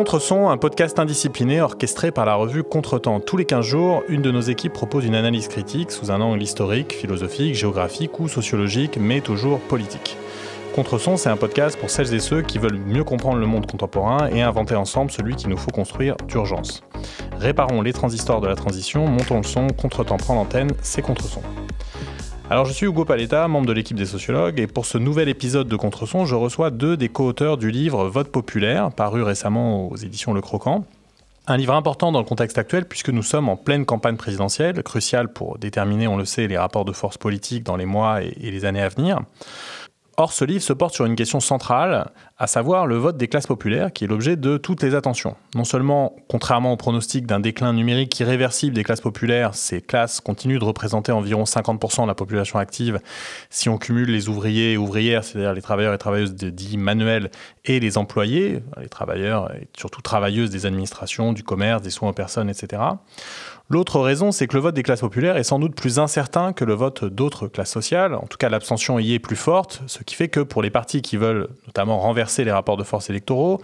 Contreson, un podcast indiscipliné orchestré par la revue Contretemps. Tous les 15 jours, une de nos équipes propose une analyse critique sous un angle historique, philosophique, géographique ou sociologique, mais toujours politique. Contreson, c'est un podcast pour celles et ceux qui veulent mieux comprendre le monde contemporain et inventer ensemble celui qu'il nous faut construire d'urgence. Réparons les transistors de la transition, montons le son, Contretemps prend l'antenne, c'est Contreson. Alors je suis Hugo Paletta, membre de l'équipe des sociologues, et pour ce nouvel épisode de Contreson, je reçois deux des co-auteurs du livre Vote populaire, paru récemment aux éditions Le Croquant. Un livre important dans le contexte actuel puisque nous sommes en pleine campagne présidentielle, cruciale pour déterminer, on le sait, les rapports de force politique dans les mois et les années à venir. Or, ce livre se porte sur une question centrale, à savoir le vote des classes populaires, qui est l'objet de toutes les attentions. Non seulement, contrairement au pronostic d'un déclin numérique irréversible des classes populaires, ces classes continuent de représenter environ 50% de la population active si on cumule les ouvriers et ouvrières, c'est-à-dire les travailleurs et travailleuses dits manuels, et les employés, les travailleurs et surtout travailleuses des administrations, du commerce, des soins aux personnes, etc. L'autre raison, c'est que le vote des classes populaires est sans doute plus incertain que le vote d'autres classes sociales. En tout cas, l'abstention y est plus forte, ce qui fait que pour les partis qui veulent notamment renverser les rapports de force électoraux,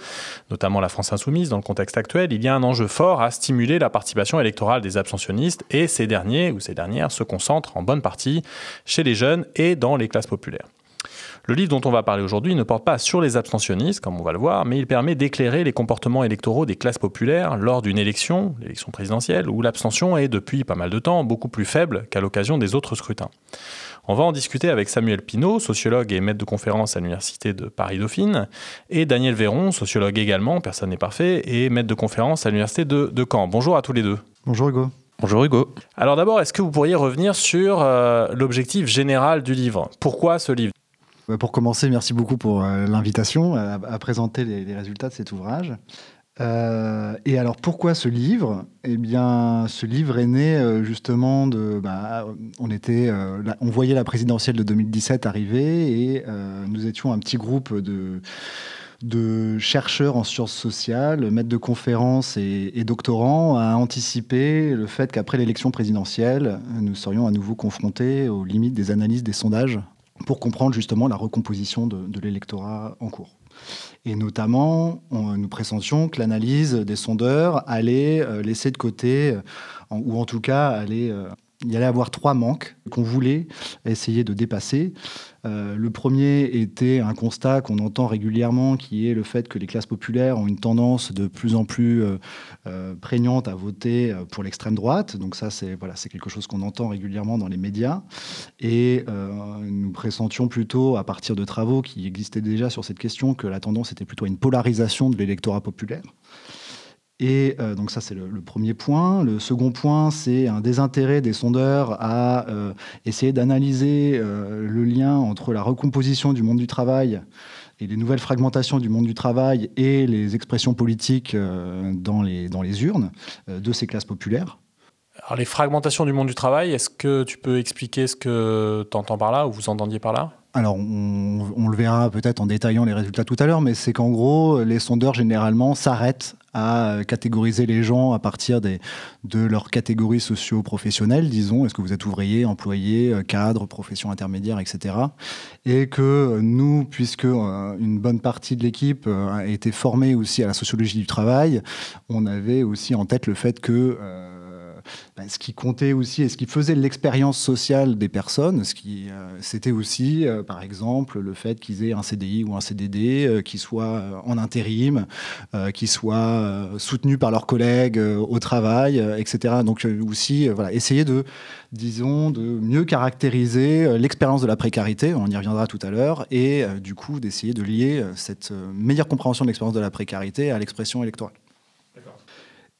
notamment la France insoumise dans le contexte actuel, il y a un enjeu fort à stimuler la participation électorale des abstentionnistes et ces derniers ou ces dernières se concentrent en bonne partie chez les jeunes et dans les classes populaires. Le livre dont on va parler aujourd'hui ne porte pas sur les abstentionnistes, comme on va le voir, mais il permet d'éclairer les comportements électoraux des classes populaires lors d'une élection, l'élection présidentielle, où l'abstention est depuis pas mal de temps beaucoup plus faible qu'à l'occasion des autres scrutins. On va en discuter avec Samuel Pinault, sociologue et maître de conférence à l'Université de Paris-Dauphine, et Daniel Véron, sociologue également, personne n'est parfait, et maître de conférence à l'Université de, Caen. Bonjour à tous les deux. Bonjour Hugo. Bonjour Hugo. Alors d'abord, est-ce que vous pourriez revenir sur euh, l'objectif général du livre? Pourquoi ce livre? Pour commencer, merci beaucoup pour euh, l'invitation à, présenter les, résultats de cet ouvrage. Euh, et alors pourquoi ce livre? Eh bien, ce livre est né euh, justement de, bah, on était, on voyait la présidentielle de 2017 arriver et nous étions un petit groupe de chercheurs en sciences sociales, maîtres de conférences et doctorants à anticiper le fait qu'après l'élection présidentielle, nous serions à nouveau confrontés aux limites des analyses des sondages pour comprendre justement la recomposition de, l'électorat en cours. Et notamment, nous pressentions que l'analyse des sondeurs allait euh, laisser de côté, euh, ou en tout cas allait euh, il y allait avoir trois manques qu'on voulait essayer de dépasser. Euh, le premier était un constat qu'on entend régulièrement, qui est le fait que les classes populaires ont une tendance de plus en plus euh, euh, prégnante à voter pour l'extrême droite. Donc ça, c'est quelque chose qu'on entend régulièrement dans les médias. Et nous pressentions plutôt, à partir de travaux qui existaient déjà sur cette question, que la tendance était plutôt à une polarisation de l'électorat populaire. Et euh, donc ça, c'est le, premier point. Le second point, c'est un désintérêt des sondeurs à euh, essayer d'analyser euh, le lien entre la recomposition du monde du travail et les nouvelles fragmentations du monde du travail et les expressions politiques dans, les, dans les urnes de ces classes populaires. Alors les fragmentations du monde du travail, est-ce que tu peux expliquer ce que tu entends par là ou vous entendiez par là? Alors, on, le verra peut-être en détaillant les résultats tout à l'heure, mais c'est qu'en gros, les sondeurs généralement s'arrêtent à catégoriser les gens à partir des, de leurs catégories socio-professionnelles, disons. Est-ce que vous êtes ouvrier, employé, cadre, profession intermédiaire, etc. Et que nous, puisque euh, une bonne partie de l'équipe euh, a été formée aussi à la sociologie du travail, on avait aussi en tête le fait que euh, bah, ce qui comptait aussi et ce qui faisait l'expérience sociale des personnes, ce qui, euh, c'était aussi, euh, par exemple, le fait qu'ils aient un CDI ou un CDD, euh, qui soit en intérim, qui soit soutenu par leurs collègues au travail, etc. Donc aussi, voilà, essayer de, disons, de mieux caractériser l'expérience de la précarité, on y reviendra tout à l'heure, et du coup d'essayer de lier cette meilleure compréhension de l'expérience de la précarité à l'expression électorale.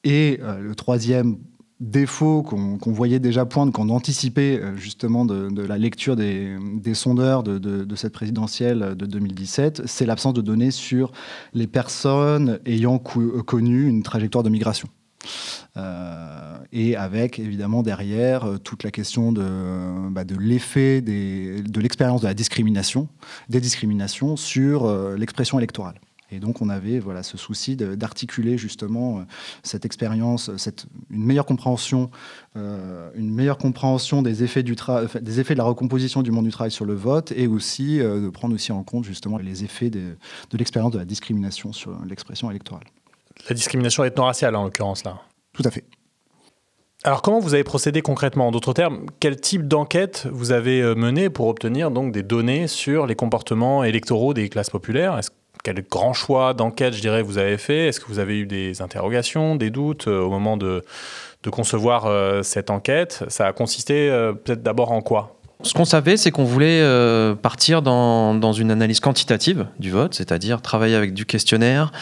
Et le troisième défaut qu'on voyait déjà poindre, qu'on anticipait euh, justement de, la lecture des, sondeurs de, cette présidentielle de 2017, c'est l'absence de données sur les personnes ayant connu une trajectoire de migration. Euh, et avec évidemment derrière euh, toute la question de, bah, de l'effet de l'expérience de la discrimination, des discriminations sur l'expression électorale. Et donc on avait voilà ce souci d'articuler justement euh, cette expérience, cette une meilleure compréhension, euh, une meilleure compréhension des effets du des effets de la recomposition du monde du travail sur le vote, et aussi euh, de prendre aussi en compte justement les effets de, de l'expérience de la discrimination sur l'expression électorale. La discrimination ethno-raciale, en l'occurrence, là. Tout à fait. Alors comment vous avez procédé concrètement? En d'autres termes, quel type d'enquête vous avez euh, mené pour obtenir donc des données sur les comportements électoraux des classes populaires? Quel grand choix d'enquête, je dirais, vous avez fait? Est-ce que vous avez eu des interrogations, des doutes euh, au moment de, concevoir euh, cette enquête? Ça a consisté peut-être d'abord en quoi? Ce qu'on savait, c'est qu'on voulait partir dans, une analyse quantitative du vote, c'est-à-dire travailler avec du questionnaire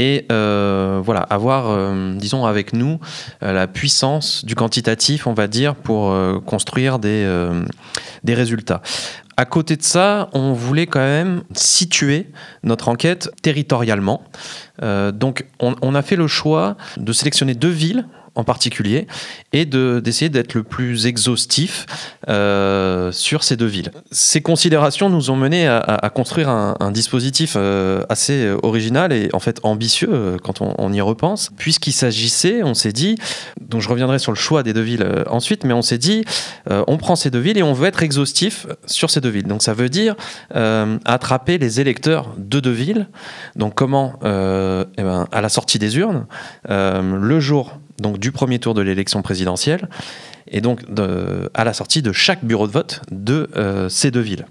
et euh, voilà, avoir, euh, disons, avec nous euh, la puissance du quantitatif, on va dire, pour construire des résultats. À côté de ça, on voulait quand même situer notre enquête territorialement. donc, on, on, a fait le choix de sélectionner deux villes en particulier, et d'essayer d'être le plus exhaustif euh, sur ces deux villes. Ces considérations nous ont mené à, construire un, dispositif euh, assez original et en fait ambitieux euh, quand on, y repense, puisqu'il s'agissait, on s'est dit, donc je reviendrai sur le choix des deux villes ensuite, mais on s'est dit, on prend ces deux villes et on veut être exhaustif sur ces deux villes. Donc ça veut dire attraper les électeurs de deux villes. Donc comment eh ben, À la sortie des urnes, le jour donc du premier tour de l'élection présidentielle, et donc à la sortie de chaque bureau de vote de euh, ces deux villes.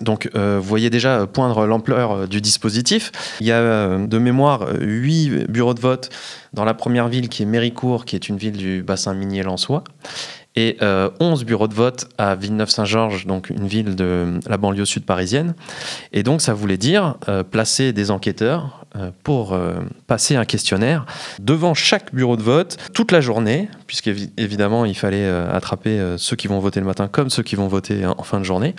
Donc, euh, vous voyez déjà poindre l'ampleur euh, du dispositif. Il y a de mémoire huit bureaux de vote dans la première ville qui est Méricourt, qui est une ville du bassin minier lensois et 11 bureaux de vote à Villeneuve-Saint-Georges, donc une ville de la banlieue sud parisienne. Et donc ça voulait dire placer des enquêteurs euh, pour euh, passer un questionnaire devant chaque bureau de vote toute la journée, puisqu'évidemment il fallait euh, attraper ceux qui vont voter le matin comme ceux qui vont voter en fin de journée.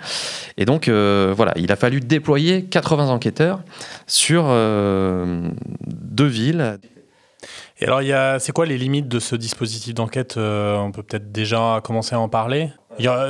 Et donc voilà, il a fallu déployer 80 enquêteurs sur deux villes. Et alors, c'est quoi les limites de ce dispositif d'enquête On peut peut-être déjà commencer à en parler?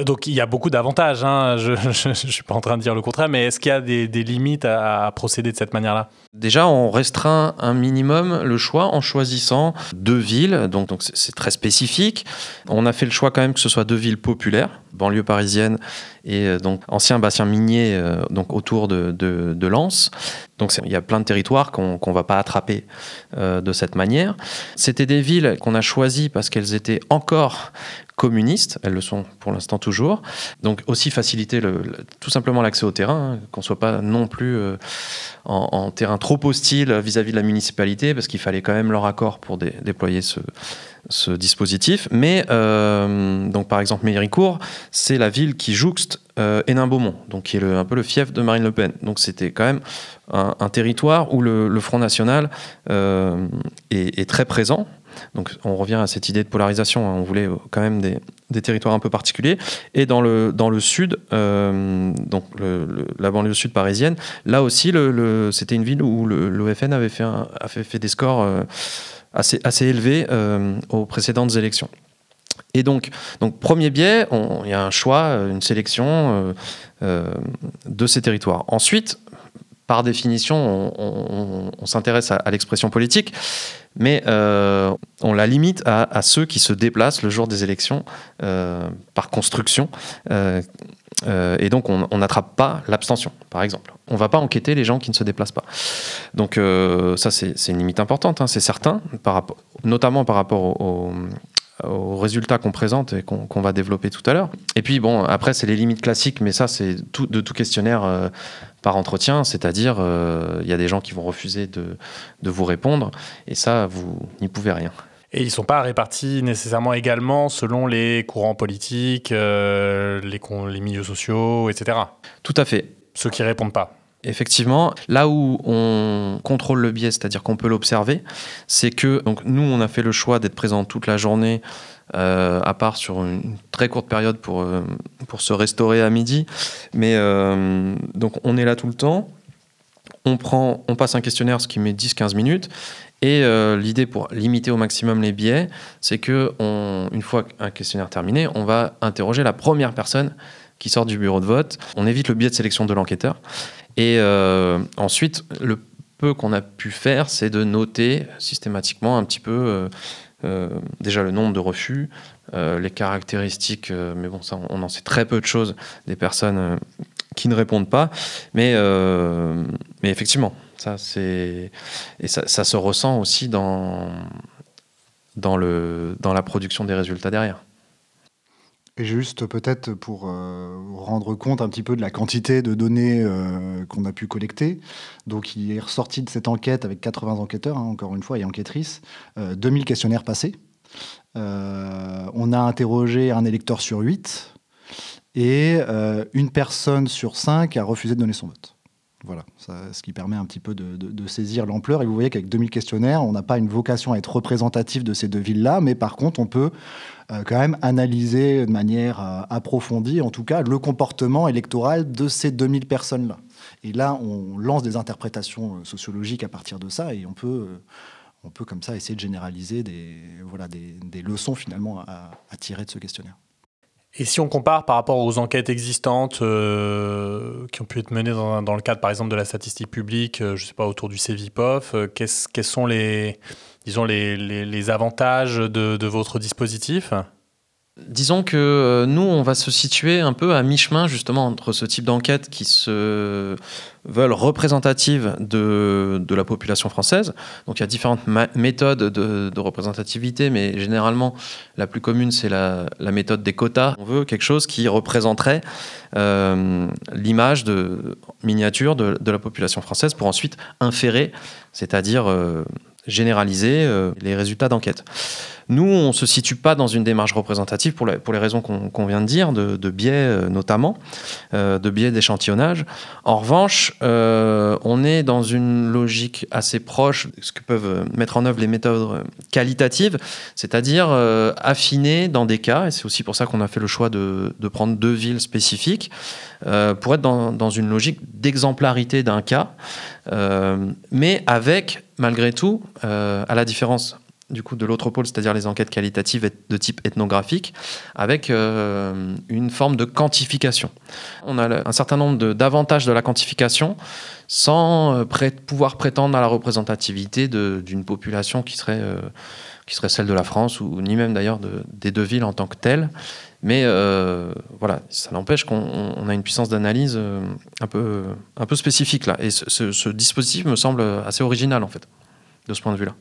Donc il y a beaucoup d'avantages, hein. je ne suis pas en train de dire le contraire, mais est-ce qu'il y a des, limites à, procéder de cette manière-là? Déjà, on restreint un minimum le choix en choisissant deux villes, donc c'est très spécifique. On a fait le choix quand même que ce soit deux villes populaires, banlieue parisienne et euh, donc ancien bassin minier euh, donc autour de, de, Lens. Donc il y a plein de territoires qu'on ne va pas attraper euh, de cette manière. C'était des villes qu'on a choisies parce qu'elles étaient encore communistes, elles le sont pour l'instant toujours. Donc aussi faciliter tout simplement l'accès au terrain, hein, qu'on soit pas non plus euh, en, terrain trop hostile vis-à-vis de la municipalité, parce qu'il fallait quand même leur accord pour déployer ce, dispositif. Mais euh, donc par exemple Méricourt, c'est la ville qui jouxte euh, Hénin-Beaumont, donc qui est un peu le fief de Marine Le Pen. Donc c'était quand même un, territoire où le, Front National est très présent. Donc on revient à cette idée de polarisation. Hein. On voulait quand même des, territoires un peu particuliers. Et dans le, dans le sud, euh, donc la banlieue sud parisienne, là aussi, c'était une ville où l'OFN avait fait, fait, des scores euh, assez, assez élevés euh, aux précédentes élections. Et donc, donc premier biais, il y a un choix, une sélection de ces territoires. Ensuite, par définition, on, s'intéresse à l'expression politique mais euh, on la limite à, ceux qui se déplacent le jour des élections euh, par construction. Euh, et donc, on n'attrape pas l'abstention, par exemple. On ne va pas enquêter les gens qui ne se déplacent pas. Donc, ça, c'est une limite importante, hein, c'est certain, notamment par rapport aux, aux résultats qu'on présente et qu'on va développer tout à l'heure. Et puis bon, après c'est les limites classiques, mais ça c'est tout, de tout questionnaire euh, par entretien, c'est-à-dire euh, il y a des gens qui vont refuser de, de vous répondre, et ça vous n'y pouvez rien. Et ils ne sont pas répartis nécessairement également selon les courants politiques, euh, les, les milieux sociaux, etc. Tout à fait. Ceux qui répondent pas? Effectivement, là où on contrôle le biais, c'est-à-dire qu'on peut l'observer, c'est que nous, on a fait le choix d'être présent toute la journée, euh, à part sur une très courte période pour, euh, pour se restaurer à midi. Mais euh, on est là tout le temps. On, prend, on passe un questionnaire, ce qui met 10-15 minutes. Et l'idée pour limiter au maximum les biais, c'est que une fois un questionnaire terminé, on va interroger la première personne qui sort du bureau de vote. On évite le biais de sélection de l'enquêteur. Et euh, ensuite, le peu qu'on a pu faire, c'est de noter systématiquement un petit peu euh, euh, déjà le nombre de refus, les caractéristiques, mais bon, ça, on en sait très peu de choses des personnes qui ne répondent pas. Mais, effectivement, ça. Et ça, se ressent aussi dans, dans, le, dans la production des résultats derrière. Et juste peut-être pour euh, rendre compte un petit peu de la quantité de données euh, qu'on a pu collecter. Donc il est ressorti de cette enquête avec 80 enquêteurs, hein, encore une fois, et enquêtrices, 2000 euh, questionnaires passés. on a interrogé un électeur sur 8 et une personne sur 5 a refusé de donner son vote. Voilà, ce qui permet un petit peu de, saisir l'ampleur. Et vous voyez qu'avec 2000 questionnaires, on n'a pas une vocation à être représentatif de ces deux villes-là, mais par contre, on peut quand même analyser de manière euh, approfondie, en tout cas, le comportement électoral de ces 2000 personnes-là. Et là, on lance des interprétations euh, sociologiques à partir de ça, et on peut, on peut comme ça essayer de généraliser des, voilà, des, leçons finalement à tirer de ce questionnaire. Et si on compare par rapport aux enquêtes existantes euh, qui ont pu être menées dans, le cadre, par exemple, de la statistique publique, euh, je ne sais pas, autour du CEVIPOF, euh, quels sont les, disons, les, les, avantages de, de, votre dispositif Disons que euh, nous, on va se situer un peu à mi-chemin justement entre ce type d'enquête qui se veulent représentatives de, de, la population française. Donc il y a différentes méthodes de, de, représentativité, mais généralement la plus commune c'est la, la, méthode des quotas. On veut quelque chose qui représenterait euh, l'image de miniature de, la population française pour ensuite inférer, c'est-à-dire euh, généraliser les résultats d'enquête. Nous, on ne se situe pas dans une démarche représentative pour, les raisons qu'on vient de dire, de, biais euh, notamment, euh, de biais d'échantillonnage. En revanche, euh, on est dans une logique assez proche de ce que peuvent mettre en œuvre les méthodes qualitatives, c'est-à-dire affiner dans des cas, et c'est aussi pour ça qu'on a fait le choix de, prendre deux villes spécifiques, pour être dans une logique d'exemplarité d'un cas, mais avec, malgré tout, à la différence du coup de l'autre pôle, c'est-à-dire les enquêtes qualitatives de type ethnographique, avec euh, une forme de quantification. On a un certain nombre d'avantages de, la quantification sans euh, pouvoir prétendre à la représentativité d'une population qui serait, euh, qui serait celle de la France, ou ni même d'ailleurs des deux villes en tant que telles. Mais voilà, ça n'empêche qu'on a une puissance d'analyse un, peu, un peu spécifique là. Et ce, ce dispositif me semble assez original en fait, de ce point de vue-là.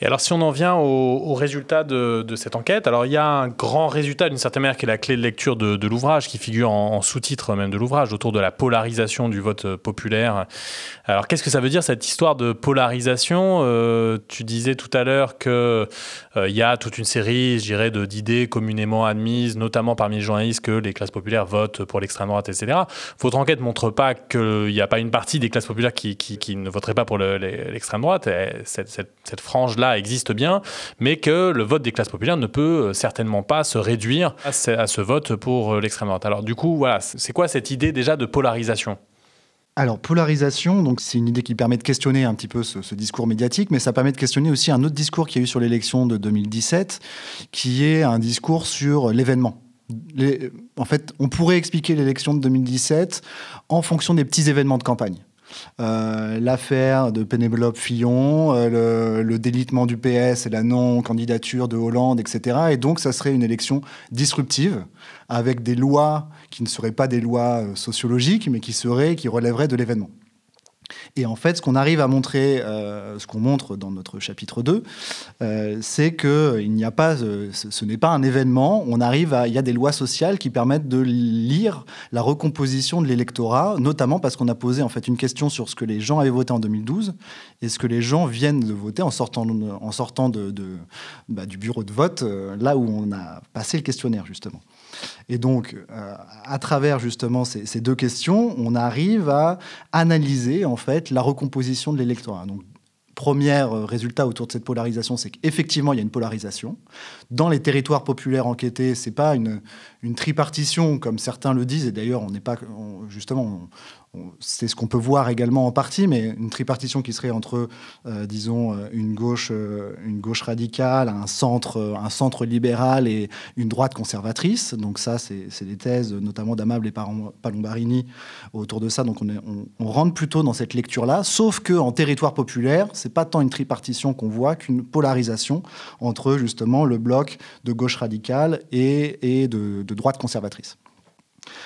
Et alors, si on en vient au, résultat de, cette enquête, alors il y a un grand résultat d'une certaine manière qui est la clé de lecture de, l'ouvrage, qui figure en, sous-titre même de l'ouvrage, autour de la polarisation du vote populaire. Alors, qu'est-ce que ça veut dire cette histoire de polarisation? Euh, Tu disais tout à l'heure que euh, y a toute une série, je dirais, d'idées communément admises, notamment parmi les journalistes, que les classes populaires votent pour l'extrême droite, etc. Votre enquête montre pas qu'il n'y a pas une partie des classes populaires qui, ne voterait pas pour l'extrême droite. cette frange-là existe bien, mais que le vote des classes populaires ne peut euh, certainement pas se réduire à ce, vote pour euh, l'extrême droite. Alors du coup, voilà, c'est quoi cette idée déjà de polarisation? Alors, polarisation, donc c'est une idée qui permet de questionner un petit peu ce, discours médiatique, mais ça permet de questionner aussi un autre discours qu'il y a eu sur l'élection de 2017, qui est un discours sur l'événement. en fait, on pourrait expliquer l'élection de 2017 en fonction des petits événements de campagne. Euh, l'affaire de Pénélope Fillon, euh, le, délitement du PS et la non-candidature de Hollande, etc. Et donc, ça serait une élection disruptive, avec des lois qui ne seraient pas des lois euh, sociologiques, mais qui, seraient, qui relèveraient de l'événement. Et en fait, ce qu'on arrive à montrer, euh, ce qu'on montre dans notre chapitre 2, euh, c'est que il n'y a pas, euh, ce, n'est pas un événement. On arrive à, il y a des lois sociales qui permettent de lire la recomposition de l'électorat, notamment parce qu'on a posé en fait une question sur ce que les gens avaient voté en 2012 et ce que les gens viennent de voter en sortant, en sortant de, bah, du bureau de vote, là où on a passé le questionnaire justement. Et donc, euh, à travers justement ces, deux questions, on arrive à analyser en fait la recomposition de l'électorat. Donc, premier euh, résultat autour de cette polarisation, c'est qu'effectivement, il y a une polarisation. Dans les territoires populaires enquêtés, c'est pas une, une, tripartition comme certains le disent, et d'ailleurs, on n'est pas, justement, c'est ce qu'on peut voir également en partie, mais une tripartition qui serait entre, euh, disons, euh, une gauche, euh, une gauche radicale, un centre, un centre libéral et une droite conservatrice. Donc ça, c'est des thèses, notamment d'Amable et Palombarini autour de ça. Donc on, rentre plutôt dans cette lecture-là, sauf que en territoire populaire, c'est pas tant une tripartition qu'on voit qu'une polarisation entre justement le bloc de gauche radicale et de droite conservatrice.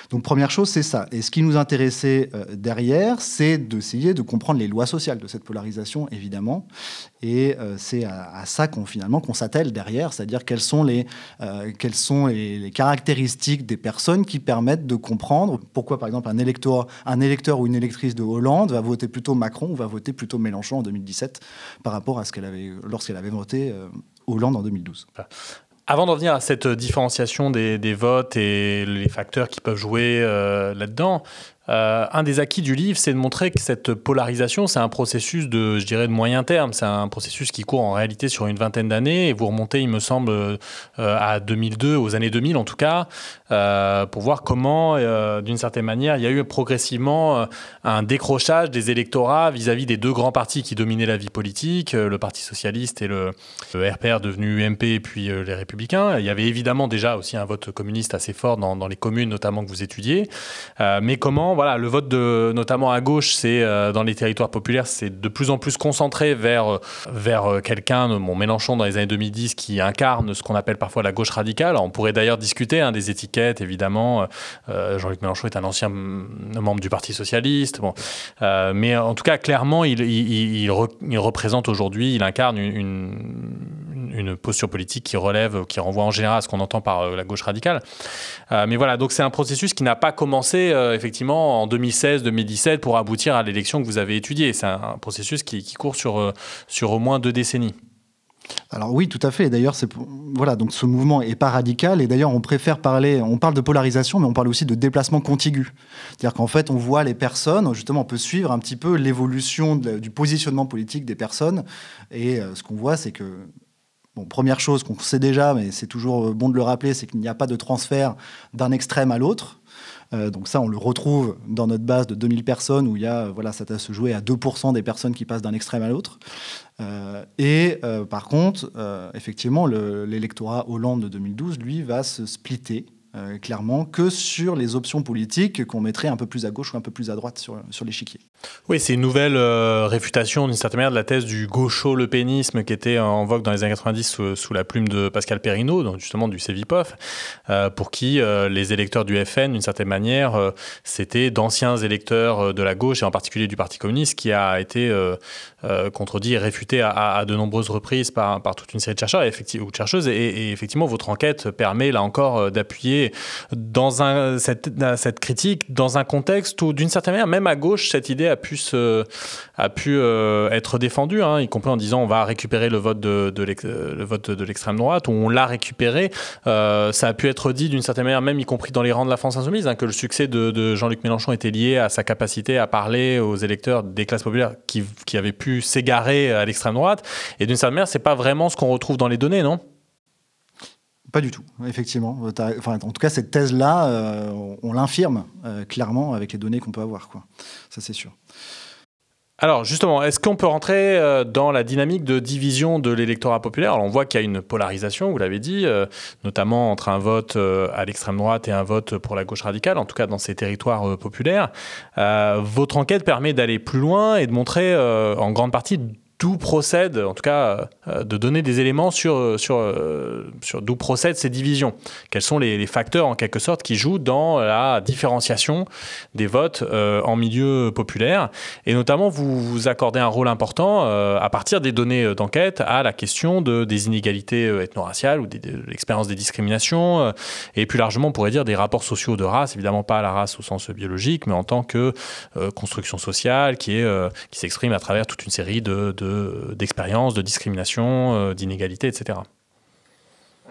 Donc première chose, c'est ça. Et ce qui nous intéressait euh, derrière, c'est d'essayer de comprendre les lois sociales de cette polarisation, évidemment. Et euh, c'est à, ça qu'on finalement qu'on s'attelle derrière, c'est-à-dire quelles sont, les, euh, quelles sont les, caractéristiques des personnes qui permettent de comprendre pourquoi, par exemple, un électeur, un électeur ou une électrice de Hollande va voter plutôt Macron ou va voter plutôt Mélenchon en 2017 par rapport à ce qu'elle avait lorsqu'elle avait voté Hollande en 2012. Avant d'en venir à cette différenciation des, votes et les facteurs qui peuvent jouer euh, là-dedans, euh, un des acquis du livre, c'est de montrer que cette polarisation, c'est un processus de, je dirais, de moyen terme. C'est un processus qui court en réalité sur une vingtaine d'années. Et vous remontez, il me semble, euh, à 2002, aux années 2000 en tout cas, euh, pour voir comment, d'une certaine manière, il y a eu progressivement un décrochage des électorats vis-à-vis des deux grands partis qui dominaient la vie politique, le Parti socialiste et le, RPR devenu UMP et puis les Républicains. Il y avait évidemment déjà aussi un vote communiste assez fort dans les communes, notamment que vous étudiez. mais comment voilà, le vote de, notamment à gauche, c'est euh, dans les territoires populaires, c'est de plus en plus concentré vers, euh, vers euh, quelqu'un, mon Mélenchon dans les années 2010, qui incarne ce qu'on appelle parfois la gauche radicale. on pourrait d'ailleurs discuter hein, des étiquettes, évidemment. Jean-Luc Mélenchon est un ancien membre du Parti socialiste. Bon. mais en tout cas, clairement, il, représente aujourd'hui, il incarne une, une, posture politique qui relève, qui renvoie en général à ce qu'on entend par la gauche radicale. mais voilà, donc c'est un processus qui n'a pas commencé effectivement en 2016-2017 pour aboutir à l'élection que vous avez étudiée. C'est un, processus qui, court sur, euh, sur au moins deux décennies. Alors oui, tout à fait. D'ailleurs, voilà, donc ce mouvement est pas radical. Et d'ailleurs, on préfère parler, on parle de polarisation, mais on parle aussi de déplacement contigu. C'est-à-dire qu'en fait, on voit les personnes. Justement, on peut suivre un petit peu l'évolution du positionnement politique des personnes. Et euh, ce qu'on voit, c'est que première chose qu'on sait déjà, mais c'est toujours bon de le rappeler, c'est qu'il n'y a pas de transfert d'un extrême à l'autre. Euh, donc ça, on le retrouve dans notre base de 2000 personnes où il y a, voilà, ça va se jouer à 2% des personnes qui passent d'un extrême à l'autre. Euh, et euh, par contre, effectivement, l'électorat Hollande de 2012, lui, va se splitter clairement, que sur les options politiques qu'on mettrait un peu plus à gauche ou un peu plus à droite sur, sur l'échiquier. Oui, c'est une nouvelle euh, réfutation d'une certaine manière de la thèse du gaucho-lepénisme qui était en vogue dans les années 90 sous, la plume de Pascal Perrineau, donc justement du CEVIPOF, euh, pour qui les électeurs du FN, d'une certaine manière, c'était d'anciens électeurs de la gauche et en particulier du Parti communiste qui a été contredit et réfuté à, de nombreuses reprises par, par toute une série de chercheurs ou de chercheuses. et effectivement, votre enquête permet là encore d'appuyer dans cette, cette, critique dans un contexte où, d'une certaine manière, même à gauche, cette idée a pu, euh, être défendue, hein, y compris en disant on va récupérer le vote de, le vote de l'extrême droite, ou on l'a récupéré. Euh, ça a pu être dit d'une certaine manière, même y compris dans les rangs de la France insoumise, hein, que le succès de, Jean-Luc Mélenchon était lié à sa capacité à parler aux électeurs des classes populaires qui, qui avaient pu s'égarer à l'extrême droite. Et d'une certaine manière, c'est pas vraiment ce qu'on retrouve dans les données, non? Pas du tout, effectivement. Enfin, en tout cas, cette thèse-là, euh, on l'infirme euh, clairement avec les données qu'on peut avoir. Quoi. Ça, c'est sûr. Alors justement, est-ce qu'on peut rentrer euh, dans la dynamique de division de l'électorat populaire? On voit qu'il y a une polarisation, vous l'avez dit, notamment entre un vote à l'extrême droite et un vote pour la gauche radicale, en tout cas dans ces territoires populaires. votre enquête permet d'aller plus loin et de montrer en grande partie d'où procède, en tout cas, euh, de donner des éléments sur, euh, sur, euh, d'où procèdent ces divisions. Quels sont les, facteurs, en quelque sorte, qui jouent dans la différenciation des votes en milieu populaire. Et notamment, vous, accordez un rôle important à partir des données d'enquête à la question de, des inégalités ethno-raciales ou de l'expérience des discriminations. et plus largement, on pourrait dire des rapports sociaux de race, évidemment pas la race au sens biologique, mais en tant que construction sociale qui, est, qui s'exprime à travers toute une série de d'expériences, de, discrimination, euh, d'inégalités, etc.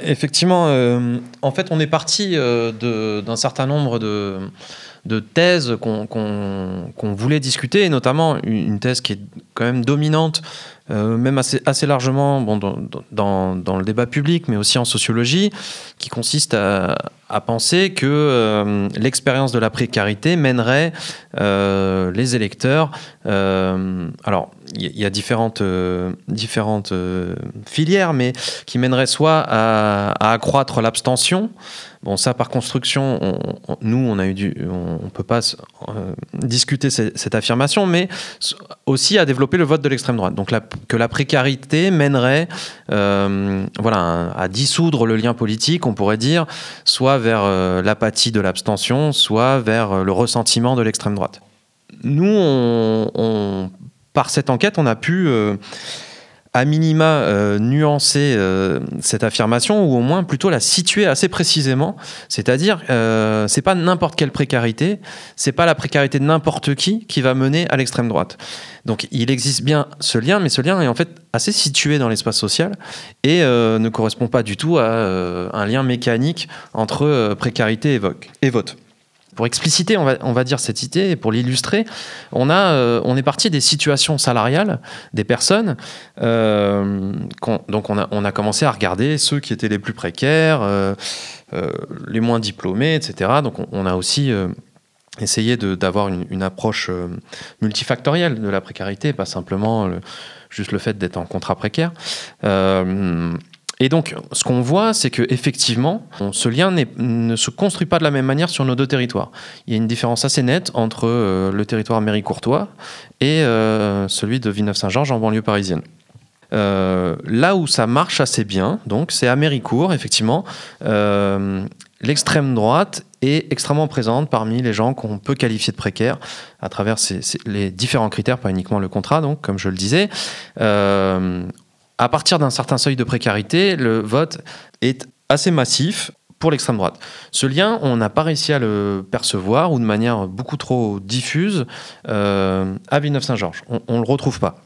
Effectivement, euh, en fait, on est parti euh, d'un certain nombre de, thèses qu'on voulait discuter, et notamment une thèse qui est quand même dominante, même assez, largement dans, le débat public, mais aussi en sociologie, qui consiste à, penser que l'expérience de la précarité mènerait les électeurs. Alors, il y, a différentes, différentes filières, mais qui mènerait soit à, accroître l'abstention. Bon, ça, par construction, nous, on a eu du, on, peut pas discuter cette, affirmation, mais aussi à développer développer le vote de l'extrême droite. Donc que la précarité mènerait voilà, à dissoudre le lien politique, on pourrait dire, soit vers l'apathie de l'abstention, soit vers le ressentiment de l'extrême droite. Nous, on, par cette enquête, on a pu à minima euh, nuancer euh, cette affirmation ou au moins plutôt la situer assez précisément. C'est-à-dire, euh, c'est pas n'importe quelle précarité, c'est pas la précarité de n'importe qui qui va mener à l'extrême droite. Donc il existe bien ce lien, mais ce lien est en fait assez situé dans l'espace social et ne correspond pas du tout à un lien mécanique entre précarité et vote. Pour expliciter, on va, on va dire cette idée, et pour l'illustrer, on, a, euh, on est parti des situations salariales des personnes. Euh, donc on a, on a commencé à regarder ceux qui étaient les plus précaires, euh, les moins diplômés, etc. Donc on, a aussi essayé d'avoir une, une, approche multifactorielle de la précarité, pas simplement juste le fait d'être en contrat précaire. Et donc, ce qu'on voit, c'est que effectivement, ce lien ne se construit pas de la même manière sur nos deux territoires. Il y a une différence assez nette entre euh, le territoire méricourtois et euh, celui de Villeneuve-Saint-Georges en banlieue parisienne. Euh, là où ça marche assez bien, donc, c'est à Méricourt, effectivement. L'extrême droite est extrêmement présente parmi les gens qu'on peut qualifier de précaires à travers les différents critères, pas uniquement le contrat, donc comme je le disais à partir d'un certain seuil de précarité, le vote est assez massif pour l'extrême droite. Ce lien, on n'a pas réussi à le percevoir ou de manière beaucoup trop diffuse euh, à Villeneuve-Saint-Georges. On ne le retrouve pas.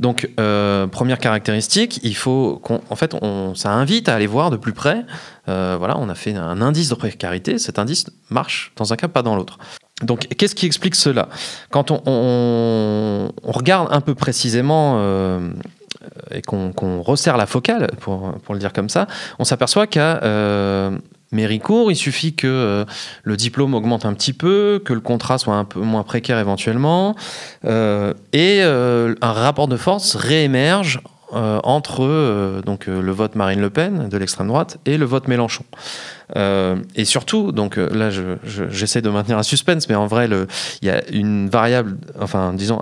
Donc, euh, première caractéristique, il faut qu'on, en fait, on, ça invite à aller voir de plus près. Euh, voilà, on a fait un indice de précarité. Cet indice marche dans un cas, pas dans l'autre. Donc, qu'est-ce qui explique cela? Quand on, regarde un peu précisément et qu'on resserre la focale, pour, le dire comme ça, on s'aperçoit qu'à euh, Méricourt, il suffit que euh, le diplôme augmente un petit peu, que le contrat soit un peu moins précaire éventuellement, et un rapport de force réémerge entre donc, le vote Marine Le Pen de l'extrême droite et le vote Mélenchon. Euh, et surtout, donc euh, là, j'essaie de maintenir un suspense, mais en vrai, il y a une variable, enfin, disons,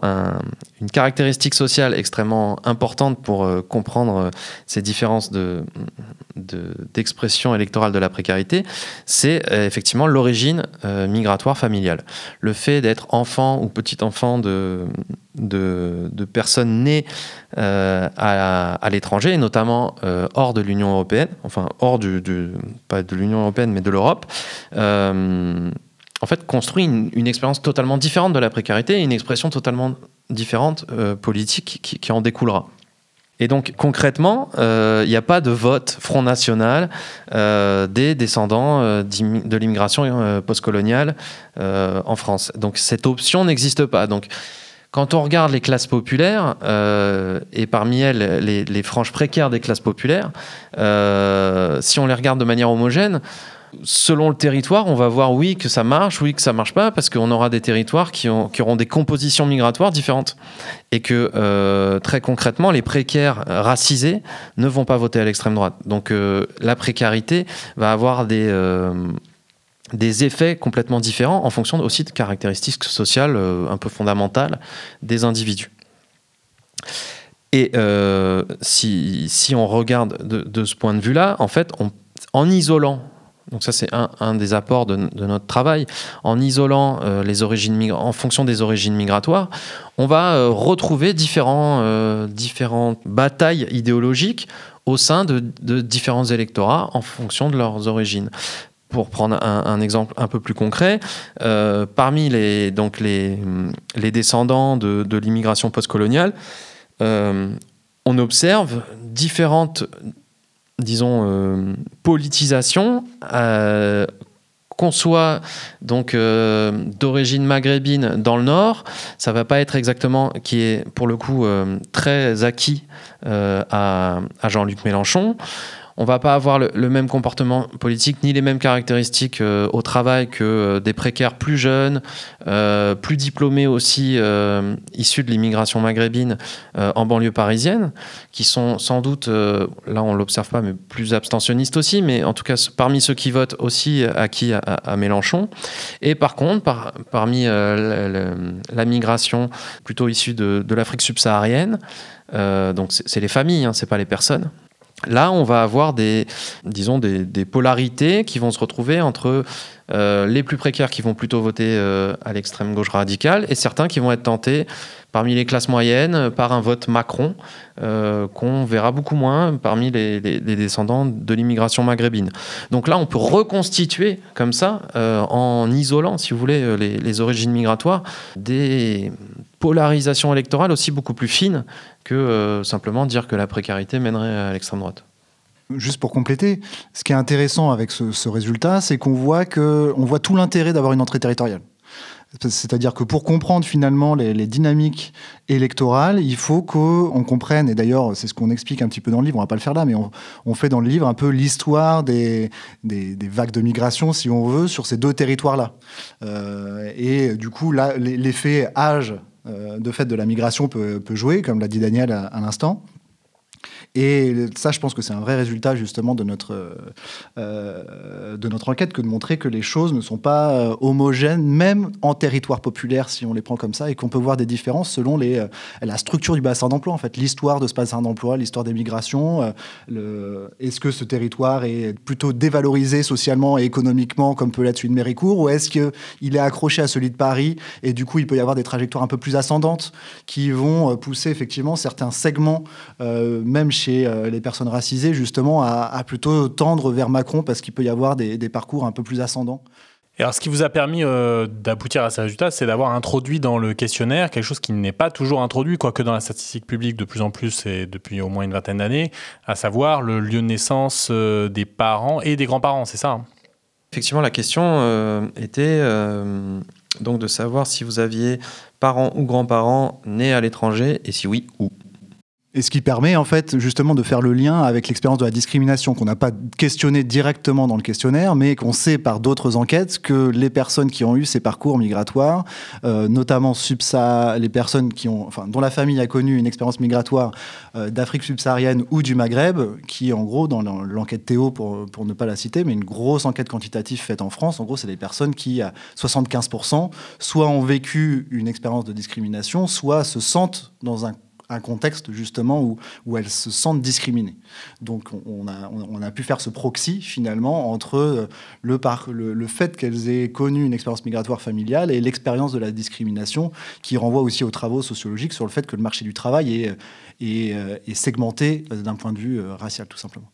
une caractéristique sociale extrêmement importante pour euh, comprendre ces différences de, d'expression électorale de la précarité, c'est effectivement l'origine migratoire familiale. Le fait d'être enfant ou petit-enfant de, de, personnes nées à, l'étranger, et notamment hors de l'Union européenne, enfin hors de l'Union européenne, mais de l'Europe, euh, en fait, construit une, expérience totalement différente de la précarité et une expression totalement différente euh, politique qui, en découlera. Et donc concrètement, euh, il n'y a pas de vote Front National des descendants de l'immigration postcoloniale en France. Donc cette option n'existe pas. Donc quand on regarde les classes populaires, euh, et parmi elles les, franges précaires des classes populaires, euh, si on les regarde de manière homogène, selon le territoire, on va voir oui que ça marche, oui que ça marche pas, parce qu'on aura des territoires qui, auront des compositions migratoires différentes. Et que euh, très concrètement, les précaires racisés ne vont pas voter à l'extrême droite. Donc la précarité va avoir des des effets complètement différents en fonction aussi de caractéristiques sociales euh, un peu fondamentales des individus. Et euh, si, on regarde de, ce point de vue-là, en fait, en isolant, donc ça c'est un, des apports de, notre travail, en isolant euh, les origines en fonction des origines migratoires, on va retrouver différentes batailles idéologiques au sein de, différents électorats en fonction de leurs origines pour prendre un, exemple un peu plus concret, euh, parmi les, donc les, les descendants de, de l'immigration postcoloniale, euh, on observe différentes, disons, euh, politisations, qu'on soit donc d'origine maghrébine dans le nord, ça va pas être exactement qui est pour le coup très acquis à, à Jean-Luc Mélenchon on va pas avoir le, même comportement politique ni les mêmes caractéristiques au travail que des précaires plus jeunes, plus diplômés aussi, issus de l'immigration maghrébine en banlieue parisienne, qui sont sans doute, là on l'observe pas, mais plus abstentionnistes aussi, mais en tout cas parmi ceux qui votent aussi acquis à, à, Mélenchon. Et par contre, par, parmi la migration plutôt issue de, l'Afrique subsaharienne. Euh, donc c'est les familles, hein, c'est pas les personnes. Là, on va avoir des, disons, des, polarités qui vont se retrouver entre euh, les plus précaires qui vont plutôt voter euh, à l'extrême gauche radicale et certains qui vont être tentés parmi les classes moyennes par un vote Macron euh, qu'on verra beaucoup moins parmi les, descendants de l'immigration maghrébine. Donc là, on peut reconstituer comme ça, en isolant, si vous voulez, les, les origines migratoires, des polarisations électorales aussi beaucoup plus fines que simplement dire que la précarité mènerait à l'extrême droite. Juste pour compléter, ce qui est intéressant avec ce, résultat, c'est qu'on voit, voit tout l'intérêt d'avoir une entrée territoriale. C'est-à-dire que pour comprendre finalement les, dynamiques électorales, il faut qu'on comprenne, et d'ailleurs c'est ce qu'on explique un petit peu dans le livre, on va pas le faire là, mais on, fait dans le livre un peu l'histoire des, vagues de migration, si on veut, sur ces deux territoires-là. Euh, et du coup, l'effet âge euh, de fait de la migration peut, jouer, comme l'a dit Daniel à l'instant. Et ça, je pense que c'est un vrai résultat justement de notre, euh, de notre enquête que de montrer que les choses ne sont pas euh, homogènes, même en territoire populaire, si on les prend comme ça, et qu'on peut voir des différences selon les, euh, la structure du bassin d'emploi, en fait, l'histoire de ce bassin d'emploi, l'histoire des migrations. est-ce que ce territoire est plutôt dévalorisé socialement et économiquement, comme peut l'être celui de Méricourt, ou est-ce qu'il est accroché à celui de Paris, et du coup, il peut y avoir des trajectoires un peu plus ascendantes qui vont pousser effectivement certains segments, même chez euh, les personnes racisées, justement, à, plutôt tendre vers Macron parce qu'il peut y avoir des, parcours un peu plus ascendants. Et alors, ce qui vous a permis euh, d'aboutir à ces résultats, c'est d'avoir introduit dans le questionnaire quelque chose qui n'est pas toujours introduit, quoique dans la statistique publique de plus en plus et depuis au moins une vingtaine d'années, à savoir le lieu de naissance euh, des parents et des grands-parents, c'est ça hein? Effectivement, la question était donc de savoir si vous aviez parents ou grands-parents nés à l'étranger, et si oui, où. Et ce qui permet en fait justement de faire le lien avec l'expérience de la discrimination qu'on n'a pas questionné directement dans le questionnaire, mais qu'on sait par d'autres enquêtes que les personnes qui ont eu ces parcours migratoires, euh, notamment les personnes qui ont, enfin, dont la famille a connu une expérience migratoire euh, d'Afrique subsaharienne ou du Maghreb, qui en gros dans l'enquête Théo pour, pour ne pas la citer, mais une grosse enquête quantitative faite en France, en gros c'est des personnes qui à 75% soit ont vécu une expérience de discrimination, soit se sentent dans un un contexte justement où, où elles se sentent discriminées. Donc on a, on a pu faire ce proxy finalement entre euh, le, par, le, fait qu'elles aient connu une expérience migratoire familiale et l'expérience de la discrimination qui renvoie aussi aux travaux sociologiques sur le fait que le marché du travail est, est, euh, est segmenté d'un point de vue euh, racial tout simplement.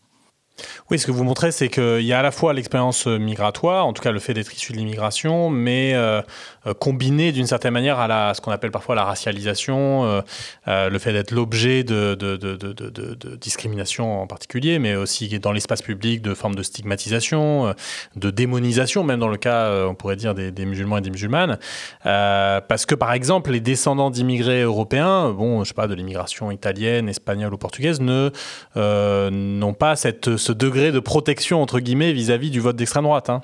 Oui, ce que vous montrez, c'est qu'il y a à la fois l'expérience migratoire, en tout cas le fait d'être issu de l'immigration, mais euh, euh, combiné d'une certaine manière à ce qu'on appelle parfois la racialisation, euh, le fait d'être l'objet de, de, discrimination en particulier, mais aussi dans l'espace public de formes de stigmatisation, de démonisation, même dans le cas, on pourrait dire, des, musulmans et des musulmanes. parce que par exemple, les descendants d'immigrés européens, bon, je sais pas, de l'immigration italienne, espagnole ou portugaise, ne n'ont pas cette ce degré de protection, entre guillemets, vis-à-vis du vote d'extrême droite. Hein.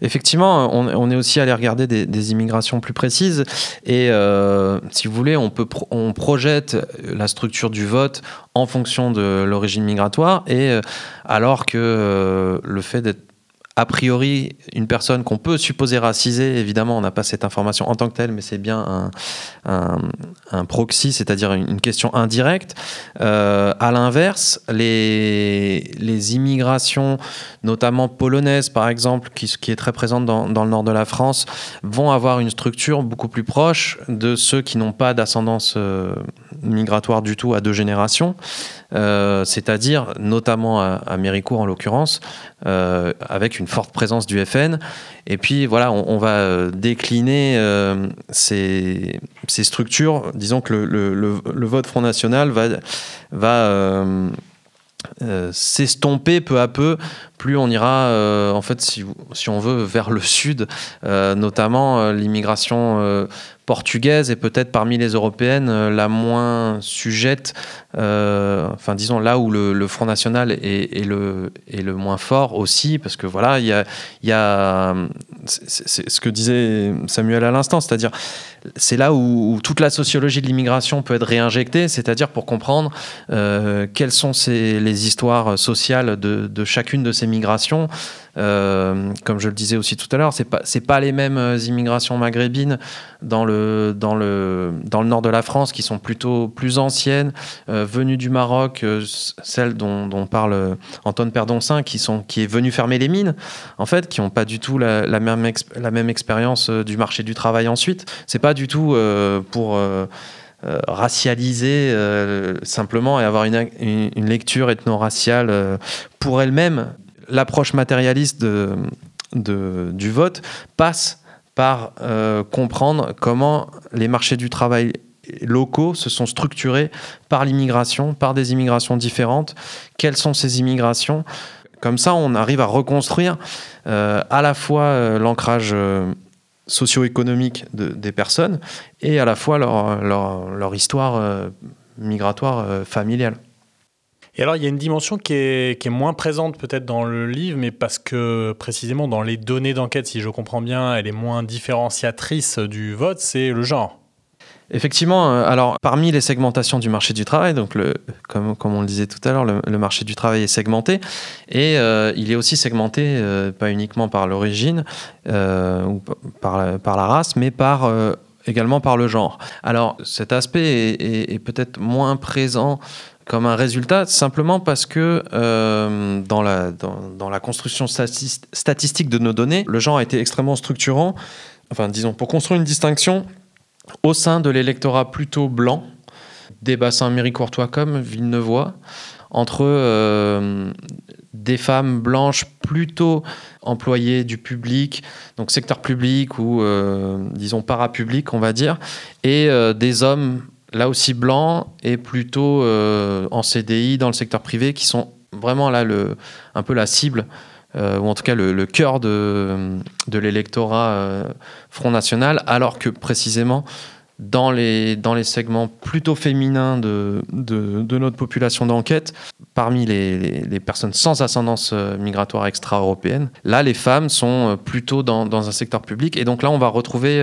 Effectivement, on, est aussi allé regarder des, immigrations plus précises et euh, si vous voulez, on, peut on projette la structure du vote en fonction de l'origine migratoire et euh, alors que euh, le fait d'être a priori une personne qu'on peut supposer racisée, évidemment on n'a pas cette information en tant que telle, mais c'est bien un, un, proxy, c'est-à-dire une, question indirecte. Euh, à l'inverse, les, les immigrations, notamment polonaises par exemple, qui, est très présente dans, dans, le nord de la France, vont avoir une structure beaucoup plus proche de ceux qui n'ont pas d'ascendance euh, migratoire du tout à deux générations. Euh, c'est-à-dire notamment à, Méricourt en l'occurrence, euh, avec une forte présence du FN. Et puis voilà, on, va euh, décliner ces, structures. Disons que le, vote Front National va, s'estomper peu à peu plus on ira, en fait, si, on veut, vers le sud, notamment l'immigration portugaise est peut-être parmi les européennes euh, la moins sujette, euh, enfin disons là où le, Front National est, le, est le moins fort aussi, parce que voilà, il y a, y a c'est ce que disait Samuel à l'instant, c'est-à-dire c'est là où, toute la sociologie de l'immigration peut être réinjectée, c'est-à-dire pour comprendre euh, quelles sont ces, les histoires sociales de, de, chacune de ces migrations. Comme je le disais aussi tout à l'heure, c'est pas pas les mêmes immigrations maghrébines dans le dans le dans le nord de la France qui sont plutôt plus anciennes, venues du Maroc, celles dont, dont, parle Antoine Perdoncin, qui sont qui est venu fermer les mines, en fait, qui n'ont pas du tout la, même la même expérience du marché du travail ensuite. C'est pas du tout euh, pour euh, euh, racialiser simplement et avoir une, une lecture ethno-raciale pour elle-même. L'approche matérialiste de, de, du vote passe par comprendre comment les marchés du travail locaux se sont structurés par l'immigration, par des immigrations différentes. Quelles sont ces immigrations? Comme ça, on arrive à reconstruire à la fois l'ancrage socio-économique des personnes et à la fois leur, histoire euh, migratoire euh, familiale. Et alors, il y a une dimension qui est, moins présente peut-être dans le livre, mais parce que précisément dans les données d'enquête, si je comprends bien, elle est moins différenciatrice du vote, c'est le genre. Effectivement, euh, alors parmi les segmentations du marché du travail, donc comme, on le disait tout à l'heure, le, marché du travail est segmenté et euh, il est aussi segmenté euh, pas uniquement par l'origine ou par la, race, mais également par le genre. Alors cet aspect est, peut-être moins présent comme un résultat, simplement parce que dans, la, dans, la construction statistique de nos données, le genre a été extrêmement structurant. Enfin, disons, pour construire une distinction, au sein de l'électorat plutôt blanc, des bassins méricourtois comme Villeneuvois, entre euh, des femmes blanches plutôt employées du public, donc secteur public ou euh, disons parapublic, on va dire, et euh, des hommes là aussi blancs et plutôt en CDI dans le secteur privé qui sont vraiment là un peu la cible euh, ou en tout cas le, cœur de, l'électorat euh, Front National, alors que précisément dans les, segments plutôt féminins de, notre population d'enquête, parmi les, personnes sans ascendance euh, migratoire extra-européenne, là les femmes sont plutôt dans, un secteur public, et donc là on va retrouver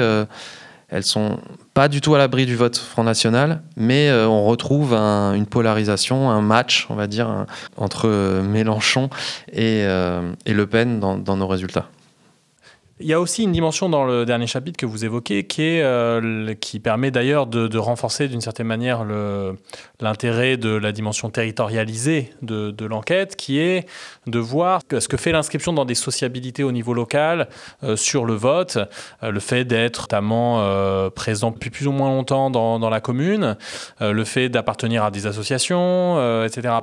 elles sont pas du tout à l'abri du vote Front National, mais euh, on retrouve une polarisation, un match, on va dire, entre euh, Mélenchon et, euh, Le Pen dans nos résultats. Il y a aussi une dimension dans le dernier chapitre que vous évoquez qui, est, euh, qui permet d'ailleurs de, renforcer d'une certaine manière l'intérêt de la dimension territorialisée de, l'enquête, qui est de voir ce que fait l'inscription dans des sociabilités au niveau local euh, sur le vote, euh, le fait d'être notamment présent depuis plus ou moins longtemps dans, la commune, le fait d'appartenir à des associations, etc.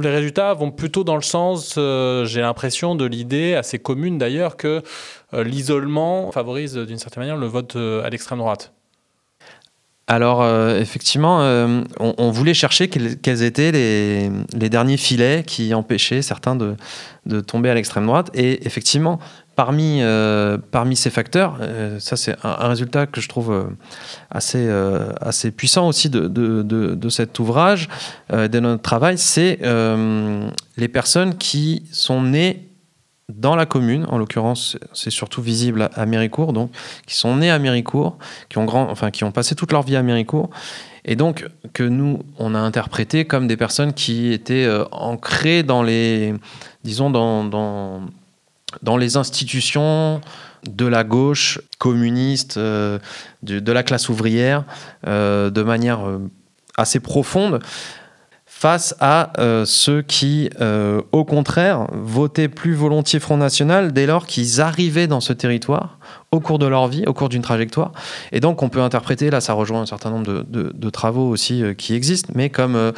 Les résultats vont plutôt dans le sens, j'ai l'impression, de l'idée assez commune d'ailleurs que l'isolement favorise d'une certaine manière le vote euh, à l'extrême droite alors euh, effectivement, on, voulait chercher quels, étaient les, derniers filets qui empêchaient certains de, tomber à l'extrême droite. Et effectivement, parmi, parmi ces facteurs, ça c'est un, résultat que je trouve assez, assez puissant aussi de, de, de cet ouvrage, de notre travail, c'est les personnes qui sont nées dans la commune, en l'occurrence, c'est surtout visible à Méricourt, donc qui sont nés à Méricourt, qui ont grand, enfin qui ont passé toute leur vie à Méricourt, et donc que nous on a interprété comme des personnes qui étaient euh, ancrées dans les, disons dans, dans, dans les institutions de la gauche communiste, euh, de, la classe ouvrière, euh, de manière assez profonde face à euh, ceux qui, euh, au contraire, votaient plus volontiers Front National dès lors qu'ils arrivaient dans ce territoire au cours de leur vie, au cours d'une trajectoire. Et donc, on peut interpréter, là, ça rejoint un certain nombre de, travaux aussi euh, qui existent, mais comme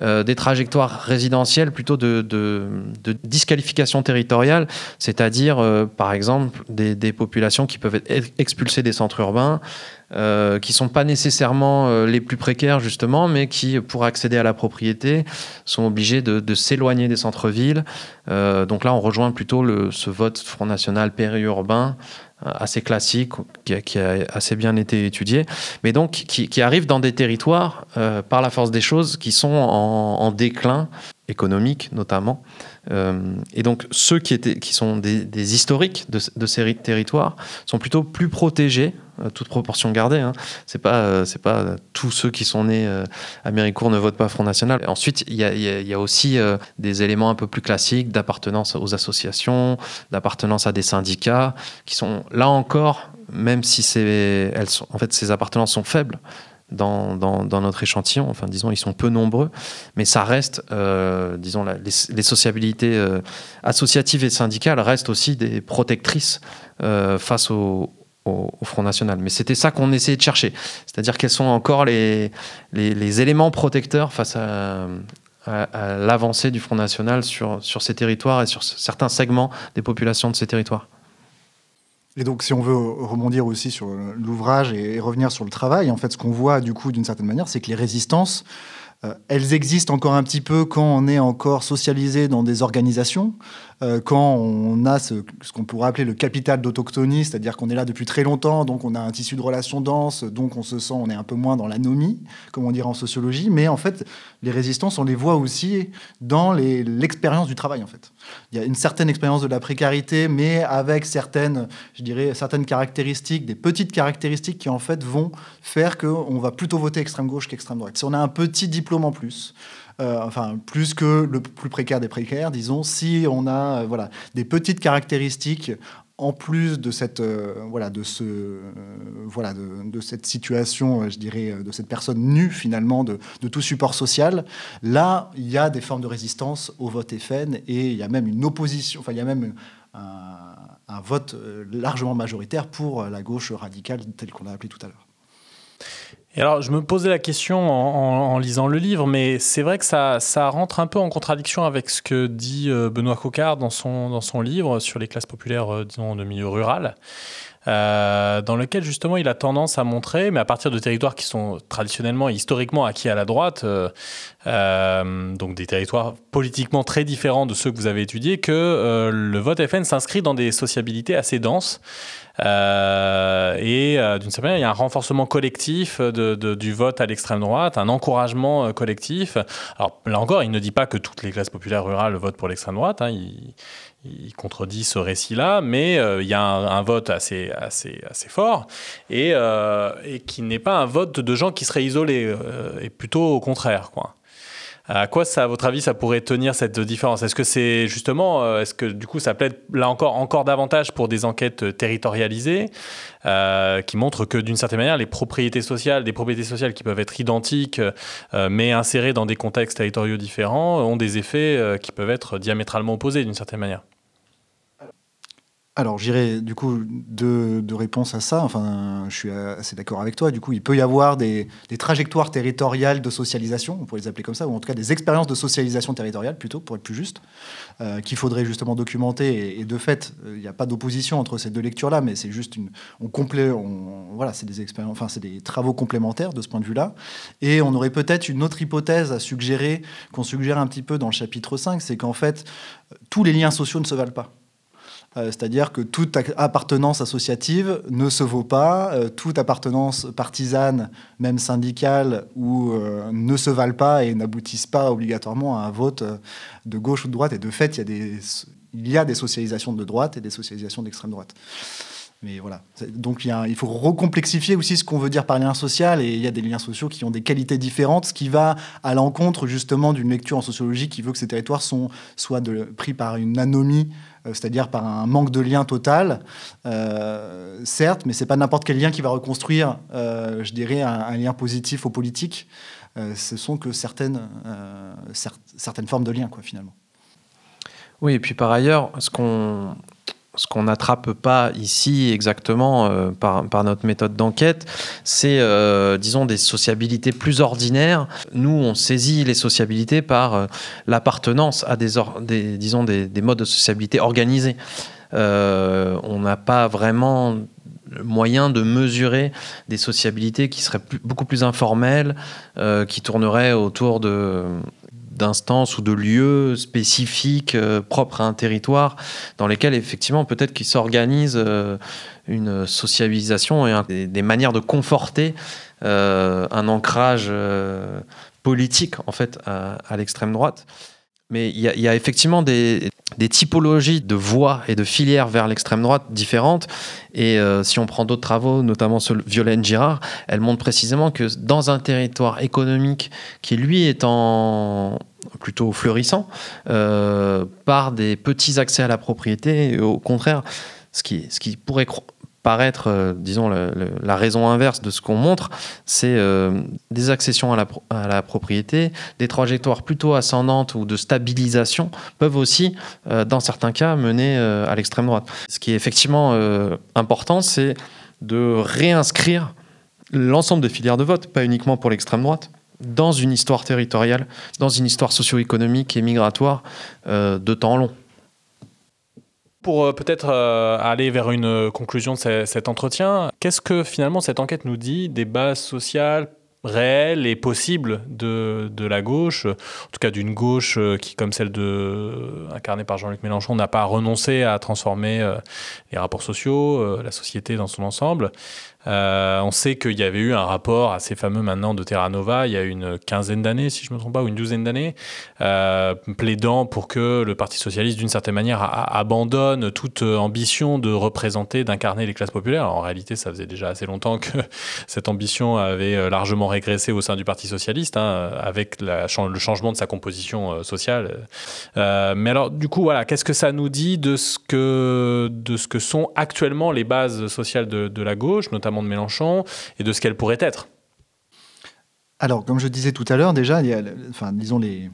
des trajectoires résidentielles plutôt de, disqualification territoriale, c'est-à-dire, par exemple, des, populations qui peuvent être expulsées des centres urbains, euh, qui sont pas nécessairement euh, les plus précaires justement, mais qui, pour accéder à la propriété, sont obligés de, s'éloigner des centres-villes. Euh, donc là, on rejoint plutôt ce vote Front National périurbain assez classique, qui a, assez bien été étudié, mais donc qui, arrive dans des territoires, par la force des choses, qui sont en déclin économique notamment. Euh, et donc ceux qui, étaient, qui sont des, historiques de, ces territoires sont plutôt plus protégés, euh, toute proportion gardée. Hein. C'est pas, euh, c'est pas tous ceux qui sont nés à Méricourt ne votent pas Front National. ensuite, il y a, aussi des éléments un peu plus classiques d'appartenance aux associations, d'appartenance à des syndicats, qui sont là encore, même si en fait, ces appartenances sont faibles, dans, notre échantillon. Enfin, disons, ils sont peu nombreux, mais ça reste, euh, disons, les, sociabilités euh, associatives et syndicales restent aussi des protectrices euh, face au, Front National. Mais c'était ça qu'on essayait de chercher, c'est-à-dire quels sont encore les, éléments protecteurs face à, l'avancée du Front National sur ces territoires et sur certains segments des populations de ces territoires. Et donc, si on veut rebondir aussi sur l'ouvrage et revenir sur le travail, en fait, ce qu'on voit, du coup, d'une certaine manière, c'est que les résistances, euh, elles existent encore un petit peu quand on est encore socialisé dans des organisations, euh, quand on a ce, qu'on pourrait appeler le capital d'autochtonie, c'est-à-dire qu'on est là depuis très longtemps, donc on a un tissu de relations dense, donc on se sent, on est un peu moins dans l'anomie, comme on dirait en sociologie, mais en fait, les résistances, on les voit aussi dans l'expérience du travail, en fait. Il y a une certaine expérience de la précarité, mais avec certaines, je dirais, certaines caractéristiques, des petites caractéristiques qui, en fait, vont faire qu'on va plutôt voter extrême gauche qu'extrême droite. Si on a un petit diplôme en plus, euh, enfin plus que le plus précaire des précaires, disons, si on a euh, voilà, des petites caractéristiques en plus de cette, euh, voilà, de, ce, voilà, de, cette situation, je dirais, de cette personne nue finalement de, tout support social, là, il y a des formes de résistance au vote FN et il y a même une opposition, enfin, il y a même un, un vote largement majoritaire pour la gauche radicale telle qu'on l'a appelée tout à l'heure. Alors, je me posais la question en, lisant le livre, mais c'est vrai que ça, ça, rentre un peu en contradiction avec ce que dit euh, Benoît Coquard dans son, dans son livre sur les classes populaires, euh, disons, de milieu rural. Euh, dans lequel justement il a tendance à montrer, mais à partir de territoires qui sont traditionnellement et historiquement acquis à la droite, donc des territoires politiquement très différents de ceux que vous avez étudiés, que le vote FN s'inscrit dans des sociabilités assez denses. Euh, et euh, d'une certaine manière, il y a un renforcement collectif du vote à l'extrême droite, un encouragement euh, collectif. Alors là encore, il ne dit pas que toutes les classes populaires rurales votent pour l'extrême droite. Hein. il, contredit ce récit-là, mais il y a un, vote assez fort et, et qui n'est pas un vote de gens qui seraient isolés, et plutôt au contraire. Quoi. À quoi, ça, à votre avis, ça pourrait tenir cette différence? Est-ce que c'est justement, euh, est-ce que du coup, ça plaide là encore, encore davantage pour des enquêtes territorialisées euh, qui montrent que d'une certaine manière, les propriétés sociales, des propriétés sociales qui peuvent être identiques euh, mais insérées dans des contextes territoriaux différents, ont des effets qui peuvent être diamétralement opposés d'une certaine manière? Alors, j'irai du coup deux, réponses à ça. Enfin, je suis assez d'accord avec toi. Du coup, il peut y avoir des, trajectoires territoriales de socialisation, on pourrait les appeler comme ça, ou en tout cas des expériences de socialisation territoriale, plutôt, pour être plus juste, euh, qu'il faudrait justement documenter. Et, de fait, euh, il n'y a pas d'opposition entre ces deux lectures-là, mais c'est juste une. On complète. Voilà, c'est des expériences. Enfin, c'est des travaux complémentaires de ce point de vue-là. Et on aurait peut-être une autre hypothèse à suggérer, qu'on suggère un petit peu dans le chapitre 5, c'est qu'en fait, tous les liens sociaux ne se valent pas. Euh, c'est-à-dire que toute appartenance associative ne se vaut pas, euh, toute appartenance partisane, même syndicale, ou euh, ne se valent pas et n'aboutissent pas obligatoirement à un vote de gauche ou de droite. Et de fait, il y a des, il y a des socialisations de droite et des socialisations d'extrême droite. Mais voilà. Donc il, faut recomplexifier aussi ce qu'on veut dire par lien social, et il y a des liens sociaux qui ont des qualités différentes, ce qui va à l'encontre justement d'une lecture en sociologie qui veut que ces territoires sont, soient pris par une anomie euh, c'est-à-dire par un manque de lien total, euh, certes, mais c'est pas n'importe quel lien qui va reconstruire, euh, je dirais, un, lien positif aux politiques. ce sont que certaines, certaines formes de liens, quoi, finalement. Oui, et puis par ailleurs, ce qu'on ce qu'on n'attrape pas ici exactement euh, par, notre méthode d'enquête, c'est, euh, disons, des sociabilités plus ordinaires. Nous, on saisit les sociabilités par euh, l'appartenance à des, disons, des, modes de sociabilité organisés. on n'a pas vraiment moyen de mesurer des sociabilités qui seraient beaucoup plus informelles, qui tourneraient autour de d'instances ou de lieux spécifiques propres à un territoire dans lesquels effectivement peut-être qu'il s'organise une sociabilisation et des, manières de conforter un ancrage politique en fait à l'extrême droite. Mais il y, a effectivement des, typologies de voies et de filières vers l'extrême droite différentes. Et euh, si on prend d'autres travaux, notamment sur Violaine Girard, elle montre précisément que dans un territoire économique qui, lui, est en plutôt fleurissant, euh, par des petits accès à la propriété, au contraire, ce qui, ce qui pourrait paraître, euh, disons, la raison inverse de ce qu'on montre, c'est euh, des accessions à la, propriété, des trajectoires plutôt ascendantes ou de stabilisation peuvent aussi, dans certains cas, mener à l'extrême droite. Ce qui est effectivement important, c'est de réinscrire l'ensemble des filières de vote, pas uniquement pour l'extrême droite, dans une histoire territoriale, dans une histoire socio-économique et migratoire de temps long. Pour euh, peut-être euh, aller vers une euh, conclusion de cet entretien, qu'est-ce que finalement cette enquête nous dit des bases sociales réelles et possibles de, de la gauche, en tout cas d'une gauche qui, comme celle incarnée par Jean-Luc Mélenchon, n'a pas renoncé à transformer les rapports sociaux, la société dans son ensemble? Euh, on sait qu'il y avait eu un rapport assez fameux maintenant de Terra Nova il y a une quinzaine d'années, si je ne me trompe pas, ou une douzaine d'années, euh, plaidant pour que le Parti socialiste, d'une certaine manière, abandonne toute ambition de représenter, d'incarner les classes populaires. en réalité, ça faisait déjà assez longtemps que cette ambition avait euh, largement régressé au sein du Parti socialiste, hein, avec le changement de sa composition sociale. mais alors, du coup, voilà, qu'est-ce que ça nous dit de ce que, sont actuellement les bases sociales de, la gauche, notamment de Mélenchon, et de ce qu'elle pourrait être? Alors, comme je disais tout à l'heure, déjà, il y a, disons les,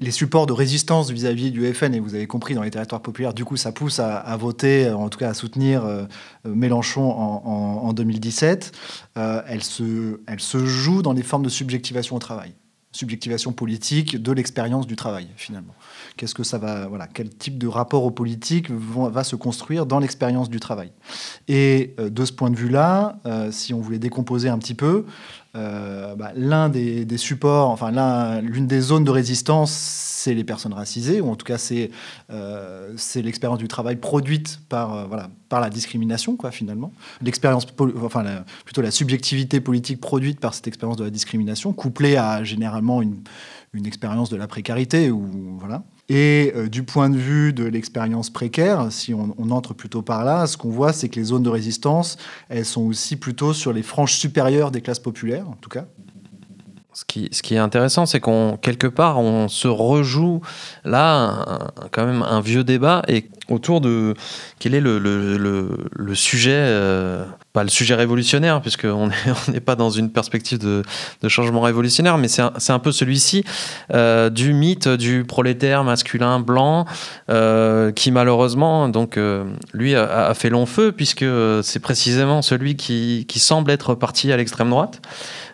les, supports de résistance vis-à-vis du FN, et vous avez compris, dans les territoires populaires, du coup, ça pousse à, voter, en tout cas à soutenir euh, Mélenchon en, 2017. Euh, elle, se, elle se joue dans des formes de subjectivation au travail subjectivation politique de l'expérience du travail finalement. Qu'est-ce que ça va, voilà, quel type de rapport aux politiques va se construire dans l'expérience du travail? Et euh, de ce point de vue-là, euh, si on voulait décomposer un petit peu, euh, bah, l'un des, supports, enfin l'une des zones de résistance, c'est les personnes racisées, ou en tout cas c'est c'est l'expérience du travail produite par voilà par la discrimination quoi finalement, l'expérience enfin plutôt la subjectivité politique produite par cette expérience de la discrimination, couplée à généralement une une expérience de la précarité ou voilà. Et euh, du point de vue de l'expérience précaire, si on, entre plutôt par là, ce qu'on voit, c'est que les zones de résistance, elles sont aussi plutôt sur les franges supérieures des classes populaires, en tout cas. Ce qui, est intéressant, c'est qu'on quelque part, on se rejoue là quand même un vieux débat et autour de quel est le, le, sujet euh, pas le sujet révolutionnaire, puisqu'on n'est pas dans une perspective de, changement révolutionnaire, mais c'est un, peu celui-ci euh, du mythe du prolétaire masculin blanc, euh, qui malheureusement, donc, lui, a, fait long feu, puisque c'est précisément celui qui, qui, semble être parti à l'extrême droite.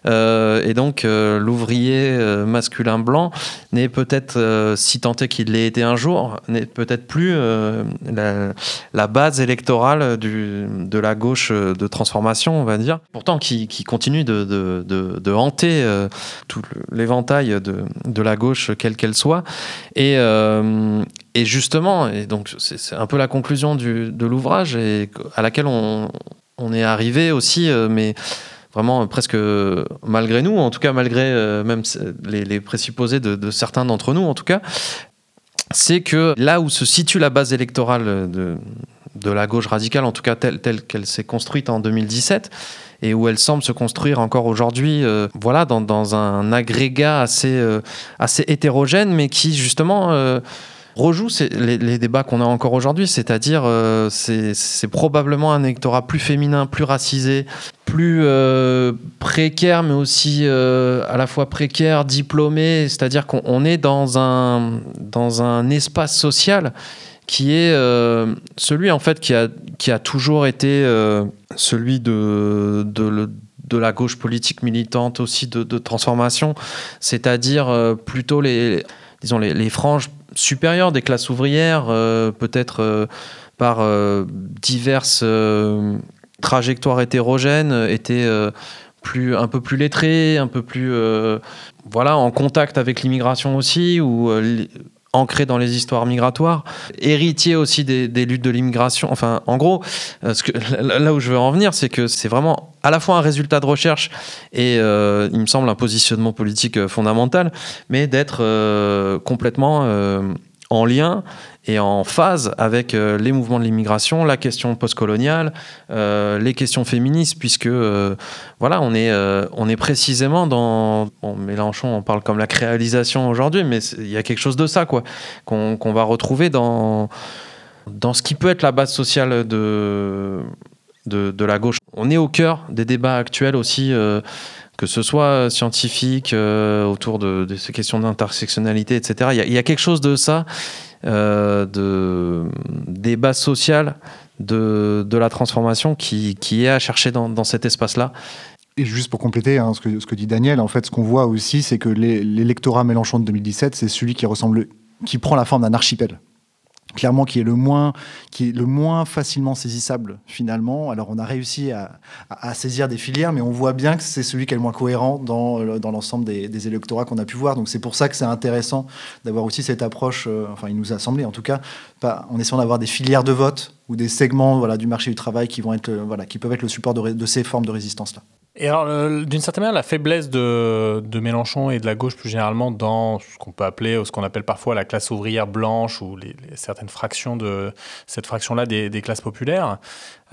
et donc, l'ouvrier masculin blanc n'est peut-être, si est qu'il l'ait été un jour, n'est peut-être plus la, la, base électorale de la gauche de transformation, on va dire, pourtant qui, continue de, hanter euh, tout l'éventail de, la gauche, quelle qu'elle soit. Et, euh, justement, et donc c'est un peu la conclusion de l'ouvrage et à laquelle on, est arrivé aussi, euh, mais vraiment presque malgré nous, en tout cas malgré même les, les présupposés de, de certains d'entre nous, en tout cas, c'est que là où se situe la base électorale de, de la gauche radicale, en tout cas telle, qu'elle s'est construite en 2017, et où elle semble se construire encore aujourd'hui, euh, voilà, dans, un agrégat assez, euh, assez hétérogène, mais qui justement euh, rejoue les, débats qu'on a encore aujourd'hui, c'est-à-dire c'est probablement un électorat plus féminin, plus racisé, plus précaire, mais aussi à la fois précaire, diplômé, c'est-à-dire qu'on est dans un, dans un espace social qui est euh, celui en fait qui a, qui a toujours été euh, celui de, de, la gauche politique militante aussi de, transformation, c'est-à-dire euh, plutôt les, disons les, franges supérieures des classes ouvrières, peut-être par diverses trajectoire hétérogène, étaient plus, un peu plus lettrés, un peu plus voilà, en contact avec l'immigration aussi, ou ancré dans les histoires migratoires, héritier aussi des, luttes de l'immigration. Enfin, en gros, que, là où je veux en venir, c'est que c'est vraiment à la fois un résultat de recherche et, euh, il me semble, un positionnement politique euh, fondamental, mais d'être euh, complètement en lien et en phase avec les mouvements de l'immigration, la question postcoloniale, les questions féministes, puisque voilà, on est, on est précisément dans Mélenchon, on parle comme la créalisation aujourd'hui, mais il y a quelque chose de ça quoi qu'on va retrouver dans dans ce qui peut être la base sociale de de, la gauche. On est au cœur des débats actuels aussi, euh, que ce soit scientifique, euh, autour de, ces questions d'intersectionnalité, etc. Il y, a, quelque chose de ça, euh, de débat social de, de, la transformation qui, qui, est à chercher dans, cet espace-là. Et juste pour compléter hein, ce, que, ce, que, dit Daniel, en fait, ce qu'on voit aussi, c'est que l'électorat Mélenchon de 2017, c'est celui qui ressemble, qui prend la forme d'un archipel clairement qui est le moins qui est le moins facilement saisissable finalement. Alors on a réussi à, saisir des filières, mais on voit bien que c'est celui qui est le moins cohérent dans, dans l'ensemble des, électorats qu'on a pu voir. Donc c'est pour ça que c'est intéressant d'avoir aussi cette approche. Euh, enfin, il nous a semblé en tout cas, pas, en essayant d'avoir des filières de vote ou des segments du marché du travail qui peuvent être le support de, ces formes de résistance là. Et alors, d'une certaine manière, la faiblesse de, Mélenchon et de la gauche plus généralement dans ce qu'on peut appeler, ou ce qu'on appelle parfois la classe ouvrière blanche ou certaines fractions de cette fraction-là des, classes populaires,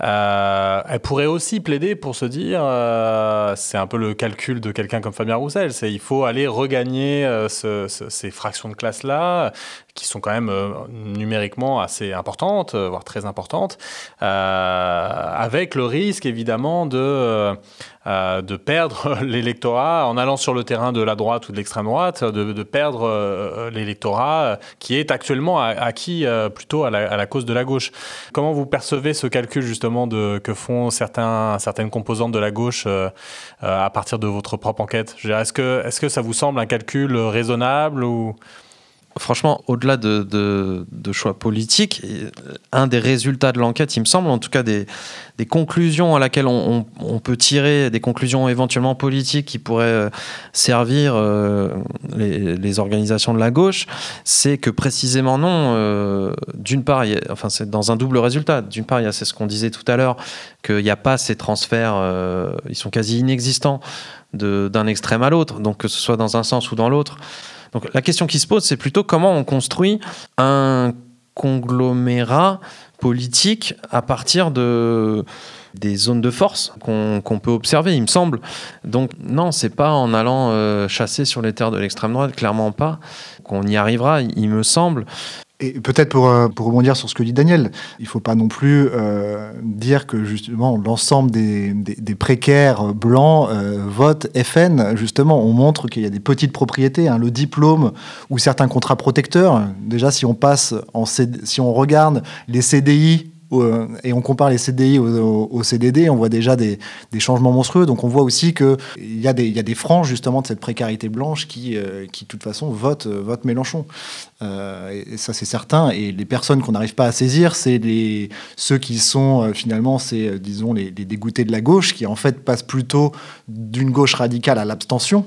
euh, elle pourrait aussi plaider pour se dire, euh, c'est un peu le calcul de quelqu'un comme Fabien Roussel, c'est il faut aller regagner euh, ces fractions de classe-là, qui sont quand même numériquement assez importantes, voire très importantes, avec le risque évidemment de, de perdre l'électorat en allant sur le terrain de la droite ou de l'extrême droite, de, perdre l'électorat qui est actuellement acquis plutôt à la, cause de la gauche. Comment vous percevez ce calcul justement que font certaines composantes de la gauche euh, euh, à partir de votre propre enquête? Est-ce que, est que ça vous semble un calcul raisonnable ou franchement, au-delà de, choix politiques, un des résultats de l'enquête, il me semble, en tout cas des, conclusions à laquelle on, peut tirer, des conclusions éventuellement politiques qui pourraient euh, servir euh, les, organisations de la gauche, c'est que précisément non. Euh, d'une part, enfin c'est dans un double résultat. D'une part, c'est ce qu'on disait tout à l'heure, qu'il n'y a pas ces transferts, ils sont quasi inexistants d'un extrême à l'autre, donc que ce soit dans un sens ou dans l'autre. Donc la question qui se pose, c'est plutôt comment on construit un conglomérat politique à partir de des zones de force qu'on peut observer, il me semble. Donc non, c'est pas en allant euh, chasser sur les terres de l'extrême droite, clairement pas, qu'on y arrivera, il me semble. Et peut-être pour, euh, pour, rebondir sur ce que dit Daniel, il ne faut pas non plus euh, dire que justement l'ensemble des, des, précaires blancs euh, votent FN. Justement, on montre qu'il y a des petites propriétés, hein, le diplôme ou certains contrats protecteurs. Déjà, si on passe en si on regarde les CDI et on compare les CDI au, CDD, on voit déjà des, changements monstrueux. Donc on voit aussi qu'il y, a des, y a des franges justement de cette précarité blanche qui, euh, qui de toute façon, votent, euh, votent Mélenchon. ça c'est certain. Et les personnes qu'on n'arrive pas à saisir, c'est ceux qui sont finalement, c'est disons les, dégoûtés de la gauche, qui en fait passent plutôt d'une gauche radicale à l'abstention.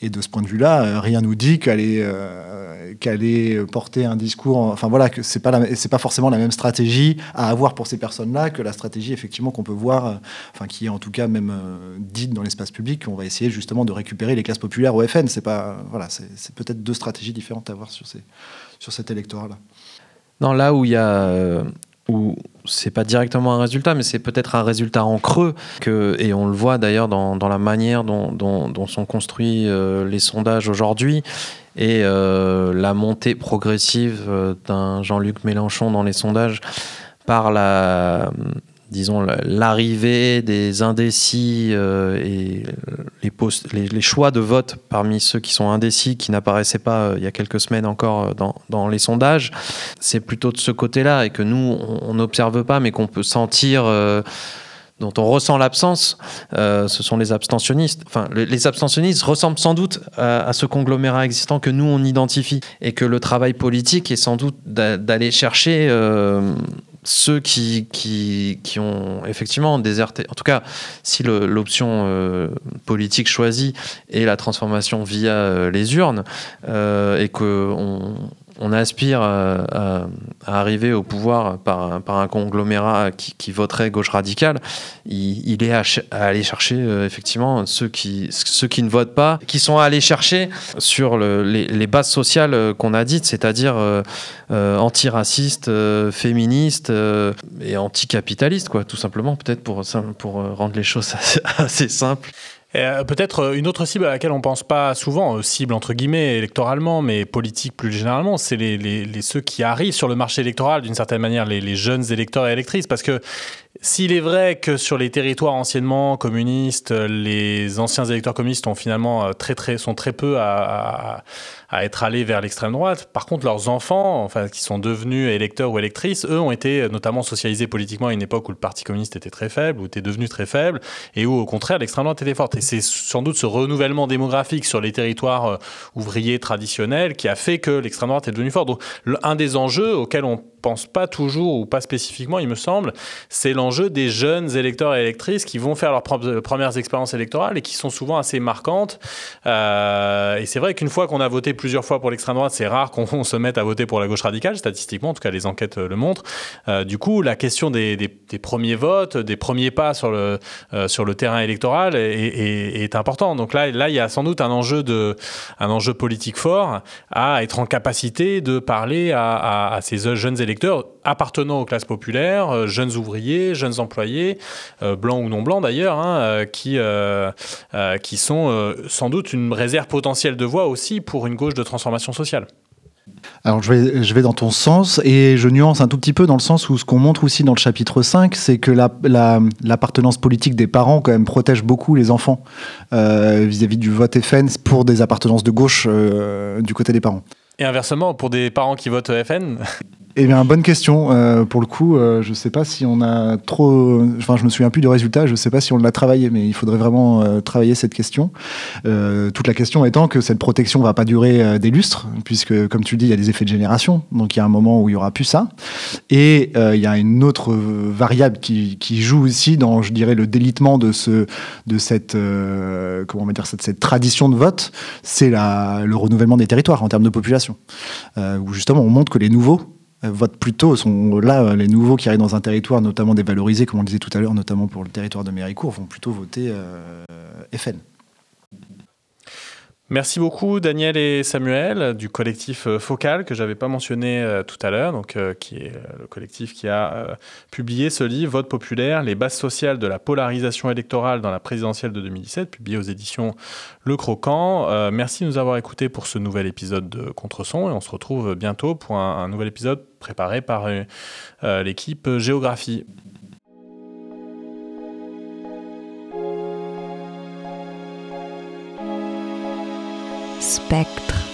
Et de ce point de vue-là, rien nous dit qu'elle est, qu'elle porter un discours. Enfin voilà, que c'est pas c'est pas forcément la même stratégie à avoir pour ces personnes-là que la stratégie effectivement qu'on peut voir, euh, enfin qui est en tout cas même euh, dite dans l'espace public. On va essayer justement de récupérer les classes populaires au FN. C'est pas voilà, c'est peut-être deux stratégies différentes à avoir sur ces sur cet électorat-là. Non, là où il y a euh, où c'est pas directement un résultat, mais c'est peut-être un résultat en creux, et on le voit d'ailleurs dans, la manière dont, sont construits les sondages aujourd'hui, et euh, la montée progressive euh, d'un Jean-Luc Mélenchon dans les sondages par la disons l'arrivée des indécis euh, et les, les, choix de vote parmi ceux qui sont indécis qui n'apparaissaient pas il y a quelques semaines encore dans, dans les sondages, c'est plutôt de ce côté-là et que nous on n'observe pas mais qu'on peut sentir dont on ressent l'absence, euh, ce sont les abstentionnistes. Les, abstentionnistes ressemblent sans doute à, ce conglomérat existant que nous on identifie et que le travail politique est sans doute d'aller chercher euh, ceux qui, ont effectivement déserté, en tout cas, si l'option politique choisie est la transformation via les urnes, et qu'on on aspire à, arriver au pouvoir par, un conglomérat qui, voterait gauche radicale, il, est à, aller chercher euh, effectivement ceux qui, ceux qui ne votent pas, qui sont allés chercher sur les, bases sociales euh, qu'on a dites, c'est-à-dire euh, antiracistes, féministes et anticapitalistes, quoi, tout simplement, peut-être pour, pour rendre les choses assez simples. Euh, peut-être euh, une autre cible à laquelle on pense pas souvent, euh, cible entre guillemets électoralement, mais politique plus généralement, c'est les, les, ceux qui arrivent sur le marché électoral d'une certaine manière, les, les, jeunes électeurs et électrices, parce que s'il est vrai que sur les territoires anciennement communistes, les anciens électeurs communistes ont finalement très très sont très peu à, à, être allés vers l'extrême droite. Par contre, leurs enfants, enfin qui sont devenus électeurs ou électrices, eux ont été notamment socialisés politiquement à une époque où le Parti communiste était très faible, ou était devenu très faible, et où au contraire l'extrême droite était forte. Et c'est sans doute ce renouvellement démographique sur les territoires euh, ouvriers traditionnels qui a fait que l'extrême droite est devenue forte. Donc, un des enjeux auxquels on pense pas toujours ou pas spécifiquement, il me semble, c'est l'enjeu des jeunes électeurs et électrices qui vont faire leurs premières expériences électorales et qui sont souvent assez marquantes. Euh, et c'est vrai qu'une fois qu'on a voté plusieurs fois pour l'extrême droite, c'est rare qu'on se mette à voter pour la gauche radicale, statistiquement, en tout cas les enquêtes le montrent. Euh, du coup, la question des, premiers votes, des premiers pas sur le, euh, terrain électoral est, est, importante. Donc là, là, il y a sans doute un enjeu, de, un enjeu politique fort à être en capacité de parler à ces jeunes électeurs électeurs appartenant aux classes populaires, euh, jeunes ouvriers, jeunes employés, euh, blancs ou non blancs d'ailleurs, hein, euh, qui, qui sont sans doute une réserve potentielle de voix aussi pour une gauche de transformation sociale. Alors je vais, je vais dans ton sens et je nuance un tout petit peu dans le sens où ce qu'on montre aussi dans le chapitre 5, c'est que l'appartenance la, politique des parents quand même protège beaucoup les enfants vis-à-vis du vote FN pour des appartenances de gauche du côté des parents. Et inversement, pour des parents qui votent FN eh bien, bonne question. Euh, pour le coup, euh, je ne sais pas si on a trop. Enfin, je me souviens plus du résultat. Je ne sais pas si on l'a travaillé, mais il faudrait vraiment euh, travailler cette question. toute la question étant que cette protection va pas durer des lustres, puisque, comme tu le dis, il y a des effets de génération. Donc, il y a un moment où il y aura plus ça. Et il y a une autre variable qui, joue aussi dans, je dirais, le délitement de ce, de cette, comment on va dire, cette, cette tradition de vote. C'est le renouvellement des territoires en termes de population, où justement on montre que les nouveaux votent plutôt, sont là, euh, les nouveaux qui arrivent dans un territoire, notamment dévalorisé, comme on le disait tout à l'heure, notamment pour le territoire de Méricourt, vont plutôt voter euh, FN. Merci beaucoup Daniel et Samuel du collectif euh, Focal que j'avais pas mentionné euh, tout à l'heure, donc euh, qui est le collectif qui a publié ce livre Vote populaire, les bases sociales de la polarisation électorale dans la présidentielle de 2017, publié aux éditions Le Croquant. merci de nous avoir écoutés pour ce nouvel épisode de Contreson et on se retrouve bientôt pour un nouvel épisode préparé par l'équipe Géographie. Spectre.